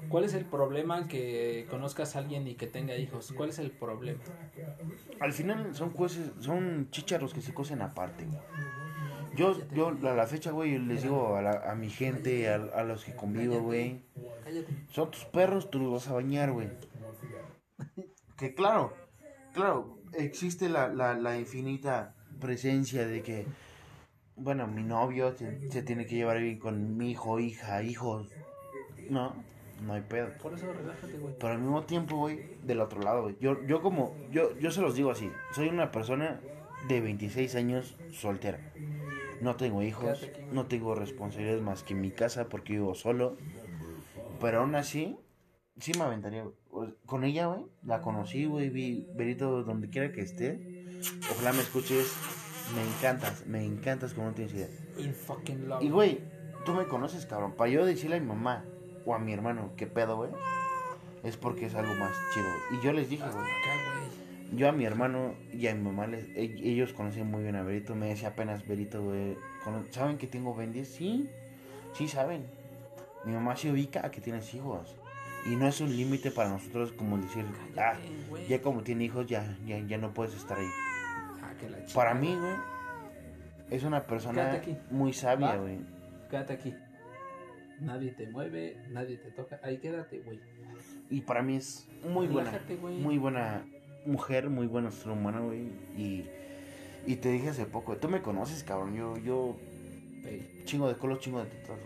¿cuál es el problema que conozcas a alguien y que tenga hijos? ¿Cuál es el problema? Al final son jueces, son chícharos que se cocen aparte, güey. Yo, yo a la fecha, güey, les digo a, la- a mi gente, a, a los que convivo, güey. Son tus perros, tú los vas a bañar, güey. Que claro, claro, existe la, la, la infinita presencia de que, bueno, mi novio se, se tiene que llevar bien con mi hijo, hija, hijos. No, no hay pedo. Por eso relájate, güey. Pero al mismo tiempo, güey, del otro lado, güey. Yo, yo como, yo, yo se los digo así, soy una persona de 26 años soltera. No tengo hijos, no tengo responsabilidades más que en mi casa porque vivo solo. Pero aún así, sí me aventaría. güey. Con ella, güey, la conocí, güey, vi Berito donde quiera que esté. Ojalá me escuches. Me encantas, me encantas como no tienes idea. In fucking love. Y, güey, tú me conoces, cabrón. Para yo decirle a mi mamá o a mi hermano, ¿qué pedo, güey? Es porque es algo más chido. Y yo les dije, güey. Yo a mi hermano y a mi mamá, les, e- ellos conocen muy bien a Berito. Me decía apenas Berito, güey. ¿Saben que tengo 20? Sí, sí saben. Mi mamá se ubica a que tienes hijos. Y no es un límite para nosotros como decir, ah, ya como tiene hijos, ya, ya, ya no puedes estar ahí. Ah, que la Para chingada. mí, güey, es una persona muy sabia, güey. Quédate aquí. Nadie te mueve, nadie te toca. Ahí quédate, güey. Y para mí es muy buena, muy buena mujer, muy buena ser humana, güey. Y, y te dije hace poco, tú me conoces, cabrón. Yo, yo, chingo de colos, chingo de tetas,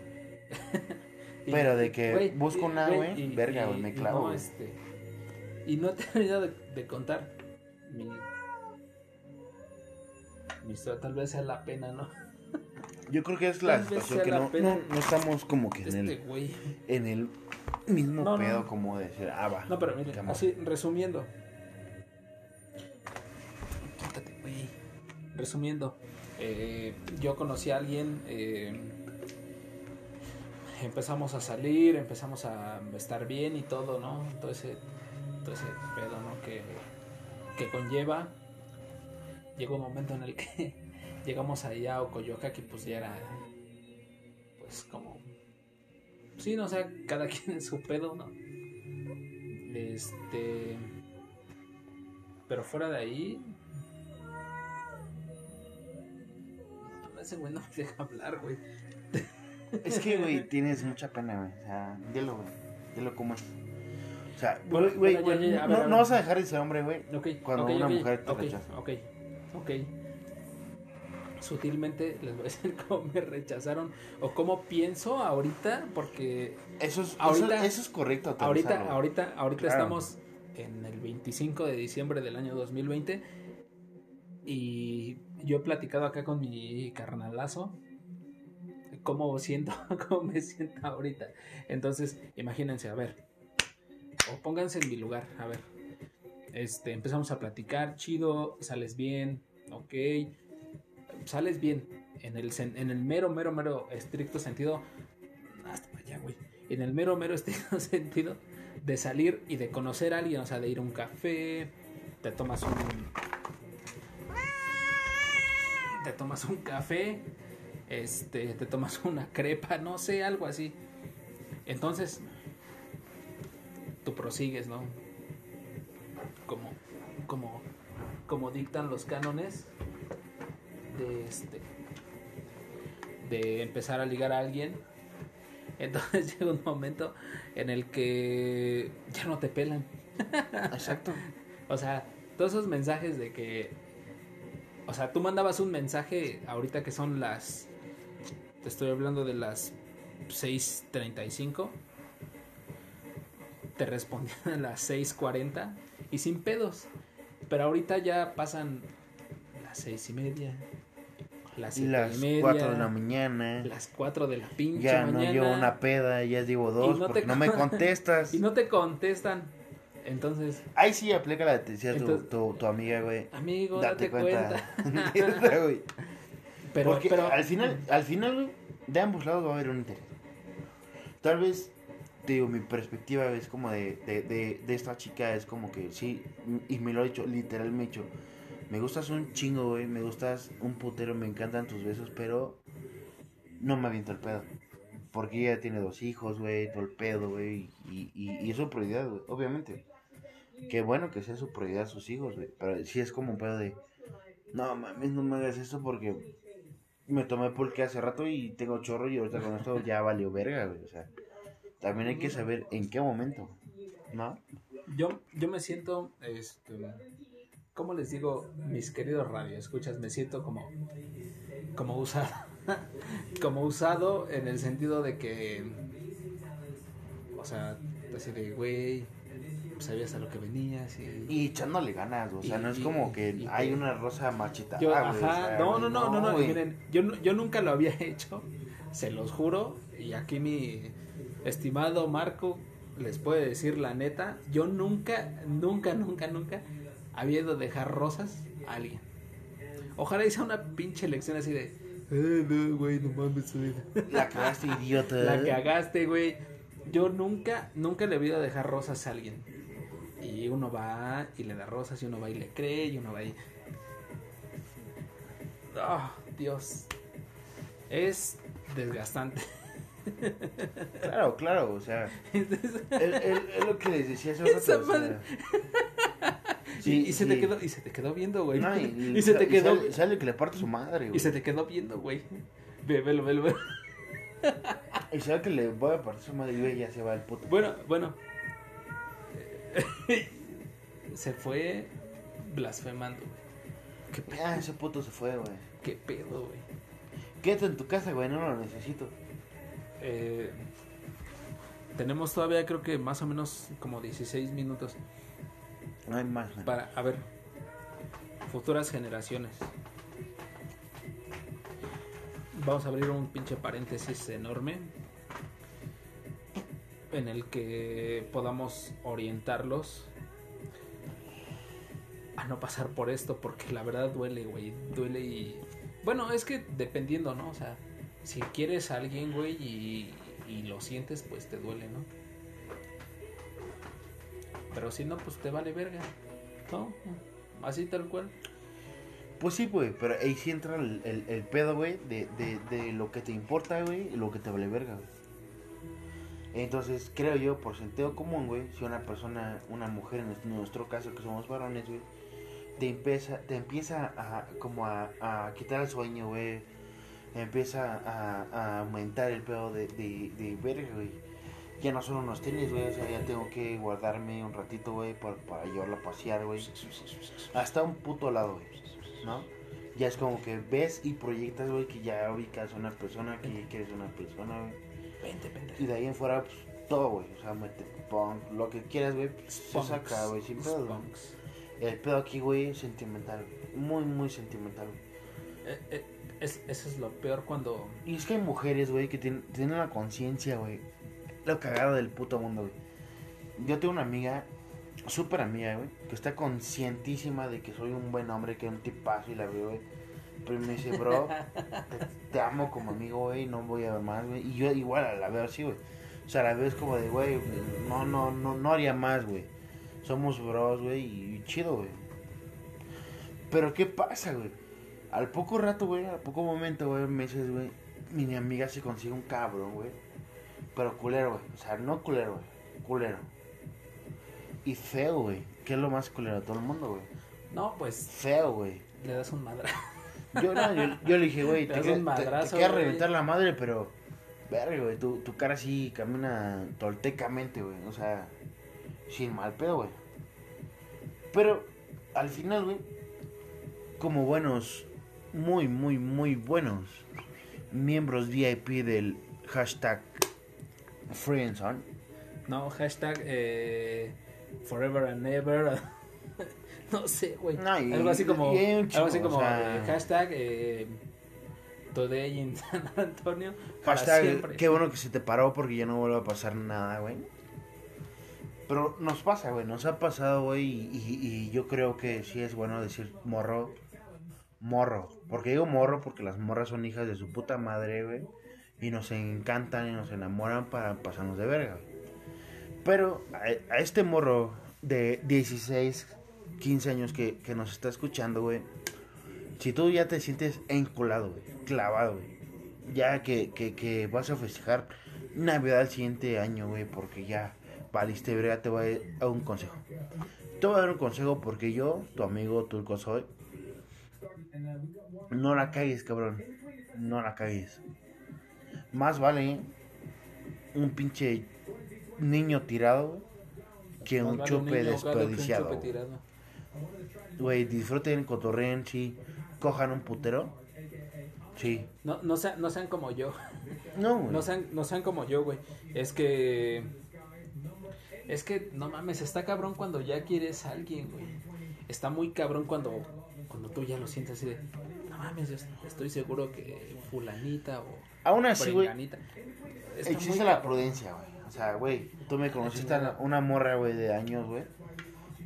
Pero de que busco y- una, güey, y- verga, y- güey, me y clavo, no, güey. este, y no te he terminado de, de contar mi, mi historia. Tal vez sea la pena, ¿no? Yo creo que es la Tal situación que la no, no, no estamos como que en Este el, güey. en el mismo No, no, pedo no. como de decir, ah, va. No, pero mire, así, resumiendo. Quítate, güey. Resumiendo, eh, yo conocí a alguien, eh, empezamos a salir, empezamos a estar bien y todo, ¿no? Todo ese, todo ese pedo, ¿no? Que, que conlleva. Llegó un momento en el que llegamos allá a Ocoyoca, que pues ya era, pues como Sí, no, sea, cada quien en su pedo, ¿no? Este. Pero fuera de ahí. Ese güey no me deja hablar, güey. Es que, güey, tienes mucha pena, güey. O sea, dilo, güey. Dilo como es. O sea, güey, bueno, a no, ver, no vas a dejar de ser hombre, güey. Cuando una mujer te rechaza. Ok, ok. Sutilmente les voy a decir cómo me rechazaron o cómo pienso ahorita, porque Eso es, Ahorita- eso, eso es correcto. ahorita, ahorita, ahorita Claro. estamos en el 25 de diciembre del año 2020 y yo he platicado acá con mi carnalazo cómo siento, cómo me siento ahorita. Entonces, imagínense, a ver, o pónganse en mi lugar, a ver. Este, empezamos a platicar, chido, sales bien, ok, sales bien, en el, en el mero, mero, mero estricto sentido, hasta para allá, güey, en el mero, mero estricto sentido de salir y de conocer a alguien, o sea, de ir a un café, te tomas un... Te tomas un café, este, te tomas una crepa, no sé, algo así. Entonces, tú prosigues, ¿no? Como, como, como dictan los cánones de este, de empezar a ligar a alguien. Entonces llega un momento en el que ya no te pelan. Exacto. O sea, todos esos mensajes de que. O sea, tú mandabas un mensaje ahorita que son las. Te estoy hablando de las 6:35. Te respondían a las 6:40 y sin pedos. Pero ahorita ya pasan las seis y media, las siete Las y media, 4 de la mañana. las 4 de la pinche Ya no mañana. llevo una peda, ya digo dos, no te porque no me con- contestas. y no te contestan. Entonces, Ahí sí aplica la te decía tu, tu, tu amiga, güey. amigo, Date date, cuenta. cuenta. Pero, Porque pero al final, al final, de ambos lados va a haber un interés. Tal vez, te digo, mi perspectiva es como de, de, de, de esta chica, es como que sí, y me lo ha dicho, literal me ha dicho, me gustas un chingo, güey, me gustas un putero, me encantan tus besos, pero no me aviento el pedo. Porque ella tiene dos hijos, güey, todo el pedo, güey, y, y, y es su prioridad, güey, obviamente. Qué bueno que sea su prioridad sus hijos, güey, pero sí es como un pedo de, no mames, no me hagas esto porque me tomé pulque hace rato y tengo chorro y ahorita con esto ya valió verga, güey. O sea, también hay que saber en qué momento, ¿no? yo, yo me siento, este, ¿cómo les digo, mis queridos radio? Escuchas, me siento como, como usado, como usado en el sentido de que, o sea, así de, güey, sabías a lo que venías y... Y echándole ganas, o sea, Y- no es como que y- hay una rosa machita. Yo, ah, ajá, güey, o sea, no, no, no, no, no, miren, yo, yo nunca lo había hecho, se los juro, y aquí mi estimado Marco les puede decir la neta, yo nunca, nunca, nunca, nunca había ido a dejar rosas a alguien. Ojalá hice una pinche lección así de, eh, no, güey, no mames, güey". La cagaste, idiota. la cagaste, güey. Yo nunca, nunca le había ido a dejar rosas a alguien. Y uno va y le da rosas, y uno va y le cree, y uno va y. Ah, Dios. Es desgastante. Claro, claro, o sea, es, lo que les decía hace Esa rato. o sea, madre. sí, y, y se te quedó, y se te quedó viendo, güey. No, y, y, se te quedó. Sale, sale que le parte su madre, güey. Y se te quedó viendo, güey. Ve, velo, velo, velo. Y sabe que le voy a partir su madre y ya se va el puto. Bueno, bueno. se fue blasfemando, güey. ¿Qué pedo? Ah, ese puto se fue, güey. ¿Qué pedo, güey? Quédate en tu casa, güey, no lo necesito. Eh, tenemos todavía creo que más o menos como 16 minutos No hay más, güey. para, a ver, futuras generaciones. Vamos a abrir un pinche paréntesis enorme en el que podamos orientarlos a no pasar por esto porque la verdad duele, güey, duele y bueno, es que dependiendo, ¿no? O sea, si quieres a alguien, güey, y, y lo sientes, pues te duele, ¿no? Pero si no, pues te vale verga, ¿no? Así tal cual. Pues sí, güey, pero ahí sí entra el, el, el pedo, güey, de, de, de lo que te importa, güey, y lo que te vale verga, güey. Entonces, creo yo, por sentido común, güey, si una persona, una mujer, en nuestro- nuestro caso, que somos varones, güey, te empieza, te empieza a, como a, quitar el sueño, güey, empieza a, aumentar el pedo de, de, de verga, güey. Ya no son unos tenis, güey, o sea, ya tengo que guardarme un ratito, güey, para, para llevarlo a pasear, güey. Hasta un puto lado, güey, ¿no? Ya es como que ves y proyectas, güey, que ya ubicas a una persona, que, que eres una persona, güey. Vente. Y de ahí en fuera, pues, todo, güey. O sea, mete punk, lo que quieras, güey, pues, se saca, güey, sin pedo. El pedo aquí, güey, sentimental. Muy, muy sentimental. Eh, eh, es, eso es lo peor cuando Y es que hay mujeres, güey, que tienen, tienen la conciencia, güey. Lo cagado del puto mundo, güey. yo tengo una amiga, súper amiga, güey, que está conscientísima de que soy un buen hombre, que es un tipazo y la veo, güey. Pero me dice, bro, te, te amo como amigo, güey, no voy a ver más, güey. Y yo igual la veo así, güey. O sea, la veo es como de, güey, no, no, no, no haría más, güey. Somos bros, güey, y chido, güey. Pero ¿qué pasa, güey? Al poco rato, güey, al poco momento, güey, meses, güey, mi amiga se consigue un cabrón, güey. Pero culero, güey. O sea, no culero, güey. Culero. Y feo, güey. ¿Qué es lo más culero de todo el mundo, güey? No, pues Feo, güey. le das un madra. Yo, no, yo, yo le dije, güey, Te te, un te- te madrazo, güey. reventar la madre, pero... Verga, güey, tu, tu cara sí camina toltecamente, güey. O sea, sin mal pedo, güey. Pero, al final, güey, como buenos, muy, muy, muy buenos miembros VIP del hashtag Friendzone, No, hashtag eh, forever and ever. no sé, güey. No, algo así como, algo así como o sea- hashtag eh, today in San Antonio. Hashtag, qué bueno que se te paró porque ya no vuelve a pasar nada, güey. Pero nos pasa, güey, nos ha pasado, güey, y, y- y yo creo que sí es bueno decir morro, morro. Porque digo morro porque las morras son hijas de su puta madre, güey. Y nos encantan y nos enamoran para pasarnos de verga. Pero a, a este morro de 16, 15 años que, que nos está escuchando, güey. Si tú ya te sientes enculado, güey, clavado, güey. Ya que, que, que vas a festejar Navidad el siguiente año, güey, porque ya valiste verga, te voy a dar un consejo. Te voy a dar un consejo porque yo, tu amigo Turco soy. No la cagues, cabrón. No la cagues. Más vale un pinche niño tirado que un vale chupe niño ahogado que un desperdiciado. chupe güey. tirado. Güey, disfruten, cotorreen, sí. Cojan un putero. Sí. No, no, sean, no sean como yo. No, güey. No sean, no sean como yo, güey. Es que. Es que, no mames, está cabrón cuando ya quieres a alguien, güey. Está muy cabrón cuando, cuando tú ya lo sientes así de. No mames, yo estoy seguro que Fulanita o. Aún así, güey, Prenganita". Está existe la cabrón. prudencia, güey. O sea, güey, tú me conociste a una morra, güey, de años, güey.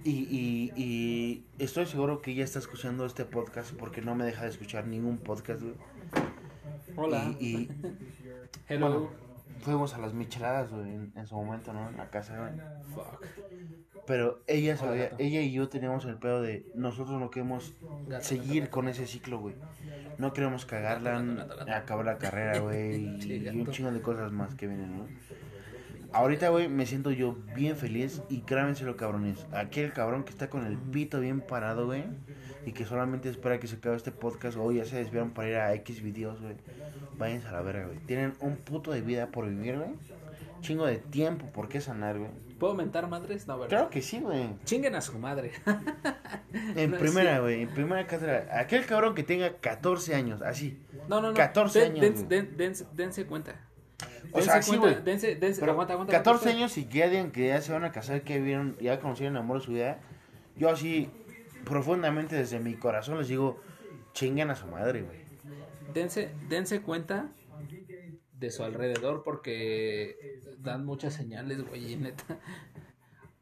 Y, y, y estoy seguro que ella está escuchando este podcast porque no me deja de escuchar ningún podcast, güey. Hola. Y, y Hello. bueno, fuimos a las micheladas, güey, en, en su momento, ¿no? En la casa, güey. Fuck. Pero ella sabía, ella y yo teníamos el pedo de nosotros no queremos Gato, seguir gato, con ese ciclo, güey. No queremos cagarla, acabar la carrera, güey, y un chingo de cosas más que vienen, ¿no? Ahorita, güey, me siento yo bien feliz y lo cabrones. Aquel cabrón que está con el pito bien parado, güey, y que solamente espera que se acabe este podcast o ya se desviaron para ir a X videos, güey. Váyanse a la verga, güey. Tienen un puto de vida por vivir, güey. Chingo de tiempo por qué sanar, güey. ¿Puedo mentar madres? No, ¿verdad? Claro que sí, güey. Chinguen a su madre. En No, primera, sí. güey, en primera cátedra. Aquel cabrón que tenga 14 años, así. No, no, no. 14 Den- años, den- den- dense cuenta. O sea, sí, güey. dense, dense, Pero aguanta, aguanta. 14 aguanta. años y que ya digan que ya se van a casar, que vieron, ya conocieron el amor de su vida. Yo así, profundamente desde mi corazón les digo, chinguen a su madre, güey. dense, dense cuenta de su alrededor porque dan muchas señales, güey, y neta.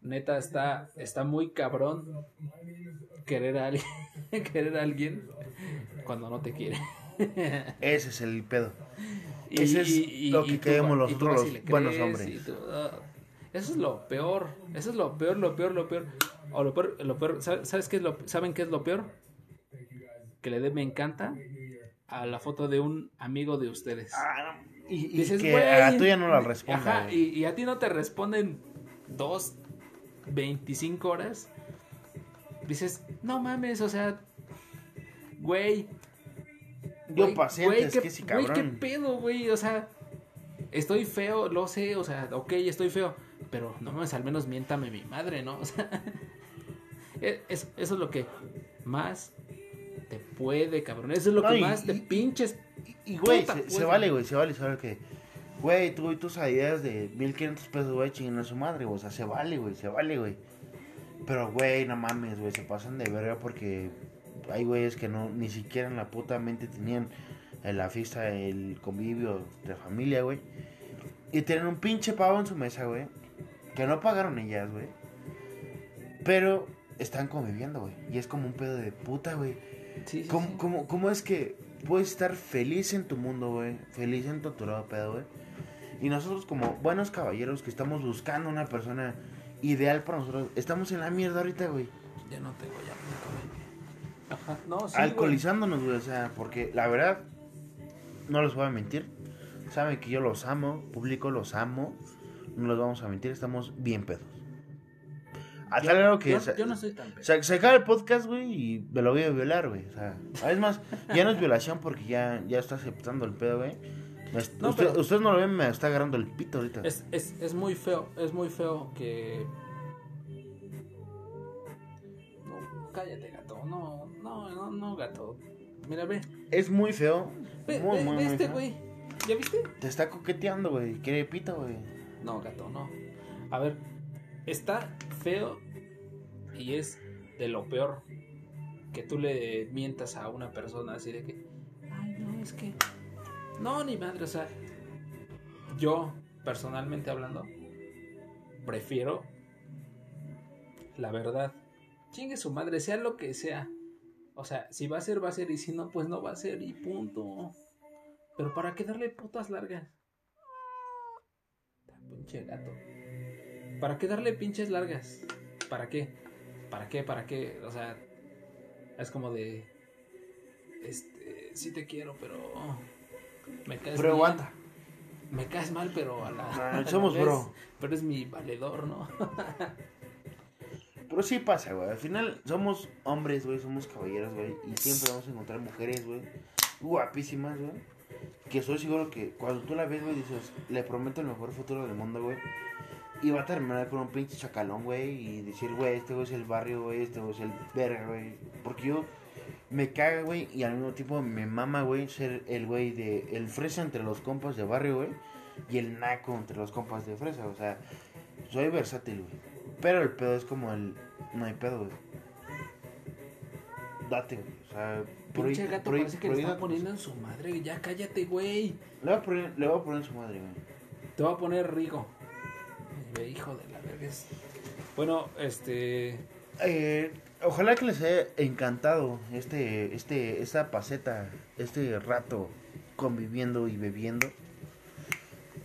Neta está, está muy cabrón querer a alguien, querer a alguien cuando no te quiere. Ese es el pedo. Y- Ese es y- lo que queremos va- los buenos hombres. tú, ah, eso es lo peor. Eso es lo peor, lo peor, lo peor. O lo peor, lo peor. ¿sabe- ¿Sabes qué es lo, ¿Saben qué es lo peor? Que le dé me encanta a la foto de un amigo de ustedes. Ah, y, y Dices, que a la tuya no la responda. Ajá, güey. y, y a ti no te responden dos, 25 horas. Dices, no mames, o sea, güey. Yo pasé antes que ese Güey, qué cabrón. pedo, güey, o sea, estoy feo, lo sé, o sea, ok, estoy feo, pero no mames, al menos miéntame mi madre, ¿no? O sea, e- es- eso es lo que más te puede, cabrón. Eso es lo No, que y- más te y- pinches. Y, y, güey, se, vale, güey, se vale, se vale que, güey, tú y tus ideas de 1500 pesos, güey, chinguen a su madre, güey, o sea, se vale, güey, se vale, güey. Pero, güey, no mames, güey, se pasan de verga porque hay güeyes que no, ni siquiera en la puta mente tenían eh, la fiesta, el convivio de familia, güey. Y tienen un pinche pavo en su mesa, güey. que no pagaron ellas, güey. Pero están conviviendo, güey. Y es como un pedo de puta, güey. Sí, sí, ¿Cómo, sí. cómo- cómo es que puedes estar feliz en tu mundo, güey? Feliz en tu aturado pedo, güey. Y nosotros como buenos caballeros que estamos buscando una persona ideal para nosotros, estamos en la mierda ahorita, güey. Ya no tengo ya. Ajá, no, sí, Alcoholizándonos, güey. O sea, porque la verdad, no les voy a mentir. Saben que yo los amo, público los amo. No los vamos a mentir, estamos bien pedos. A güey. tal grado Yo, que yo- se, yo no soy tan pedo. se, se acaba el podcast, güey, y me lo voy a violar, güey. O sea, es más, ya no es violación porque ya, ya está aceptando el pedo, güey. Me est- No, usted- pero- Ustedes no lo ven, me está agarrando el pito ahorita. Es, es, es muy feo, es muy feo que... No, cállate. No, no, no, no, gato. Mira, ve. Es muy feo. Ve, muy, ve, muy, ve muy este güey. ¿Ya viste? Te está coqueteando, güey. Quiere pito, güey. No, gato, no. A ver, está feo y es de lo peor que tú le mientas a una persona así de que, ay, no, es que, no, ni madre, o sea, yo, personalmente hablando, prefiero la verdad. Chingue su madre, sea lo que sea. O sea, si va a ser, va a ser, y si no, pues no va a ser, y punto. Pero ¿para qué darle putas largas? Pinche gato. ¿Para qué darle pinches largas? ¿Para qué? ¿Para qué? ¿Para qué? O sea, es como de. Este. Sí te quiero, pero. Me caes Pero bien. aguanta. Me caes mal, pero a la. Ah, a la somos vez, bro. Pero es mi valedor, ¿no? Pero sí pasa, güey. Al final somos hombres, güey. Somos caballeros, güey. Y siempre vamos a encontrar mujeres, güey. Guapísimas, güey. Que estoy seguro que cuando tú la ves, güey, dices, le prometo el mejor futuro del mundo, güey. Y va a terminar con un pinche chacalón, güey. Y decir, güey, este güey es el barrio, güey. Este güey es el verga, güey. Porque yo me caga, güey. Y al mismo tiempo me mama, güey, ser el güey de. El fresa entre los compas de barrio, güey. Y el naco entre los compas de fresa. O sea, soy versátil, güey. Pero el pedo es como el. No hay pedo, güey. Date, güey. O sea, Pinche gato parece que le prohibida- poniendo en su madre. Ya cállate, güey. Le voy a poner, le voy a poner en su madre, güey. Te voy a poner Rigo. Hijo de la verga. es- Bueno, este. Eh, ojalá que les haya encantado este, este, esta paseta, este rato conviviendo y bebiendo.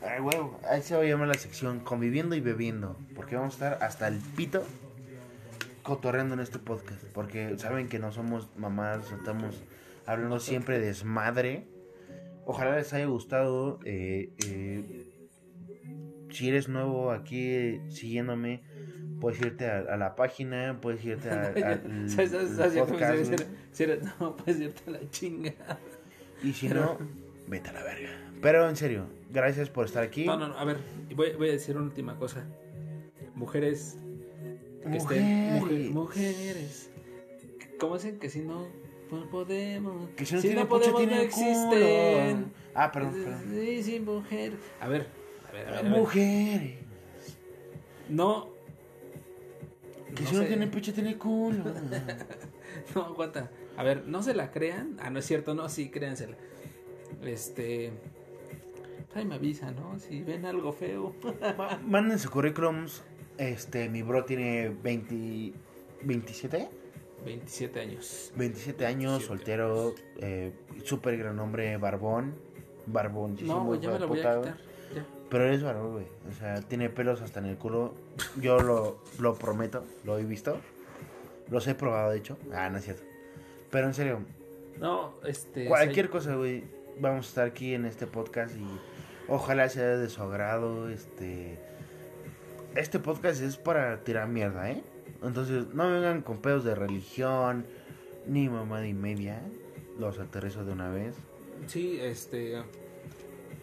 Ay, huevo, ahí se va a llamar la sección conviviendo y bebiendo, porque vamos a estar hasta el pito cotorreando en este podcast, porque saben que no somos mamás, estamos hablando siempre de desmadre. Ojalá les haya gustado. eh, eh, si eres nuevo aquí eh, siguiéndome, puedes irte a, a la página, puedes irte a- al ¿Sabes- sabes- sabes ya cómo podcast? Si eres- No, puedes irte a la chinga. y si no, vete a la verga. Pero en serio, gracias por estar aquí. No, no, no, a ver, voy, voy a decir una última cosa. Mujeres que estén. Mujeres. mujer- mujeres. ¿Cómo dicen que si no podemos? Que si no si tienen no podemos, no existen. Ah, perdón, perdón. Sí, sí, mujer. A ver, a ver, a ver. Mujeres. No. Que no si no sé. tienen pecho, tienen culo. No, aguanta. A ver, no se la crean. Ah, no es cierto, no, sí, créansela. Este. Ay, me avisa, ¿no? Si ven algo feo. Ma- Manden sus currículums. Este, mi bro tiene 20, 27, 27 años. 27 años, 27 soltero, eh, súper gran hombre, barbón. Barbón, No, güey, ya me la voy a quitar. Ya. Pero eres barbón, güey. O sea, tiene pelos hasta en el culo. Yo lo, lo prometo, lo he visto. Los he probado, de hecho. Ah, no es cierto. Pero en serio, No, este. cualquier cosa, güey. Vamos a estar aquí en este podcast y ojalá sea de su agrado. Este. Este podcast es para tirar mierda, ¿eh? Entonces, no vengan con pedos de religión, ni mamada y media. Los aterrizo de una vez. Sí, este.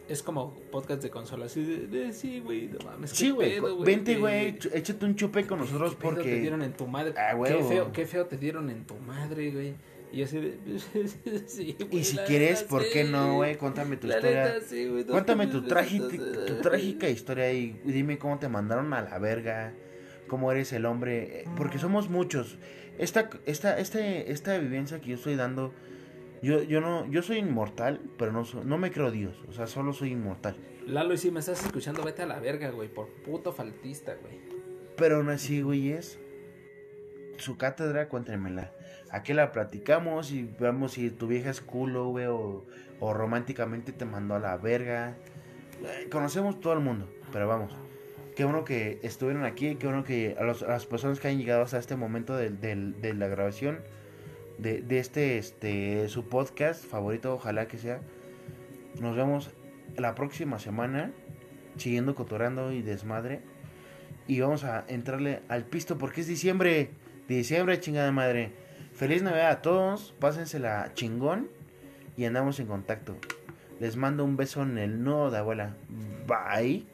Es como podcast de consola. Así de, de- sí, güey, no mames. Sí, güey. Vente, güey. ch- Échate un chupe con nosotros ¿Qué pedo te porque. dieron en tu madre? Ah, qué, feo, qué feo te dieron en tu madre, güey. Y así de. sí, güey, Y si quieres, neta, ¿por qué no, güey? Cuéntame tu La historia. neta, sí, güey, no Cuéntame tu, trágica, tu trágica historia y dime cómo te mandaron a la verga, cómo eres el hombre, eh, porque somos muchos. Esta, esta, este, esta vivencia que yo estoy dando Yo, yo no, yo soy inmortal, pero no, so- no me creo Dios. O sea, solo soy inmortal. Lalo, y si me estás escuchando, vete a la verga, güey, por puto faltista, güey. Pero aún así, güey, es su cátedra, cuéntenmela. Aquí la platicamos y vemos si tu vieja es culo, güey, o, o románticamente te mandó a la verga. Eh, Conocemos todo el mundo, pero vamos. Qué bueno que estuvieron aquí, qué bueno que a, los- a las personas que han llegado hasta este momento del- del- de, la grabación de, de este, este, su podcast favorito, ojalá que sea. Nos vemos la próxima semana, siguiendo cotorando y desmadre. Y vamos a entrarle al pisto porque es diciembre. Diciembre, chingada madre. Feliz Navidad a todos. Pásensela chingón. Y andamos en contacto. Les mando un beso en el nudo de abuela. Bye.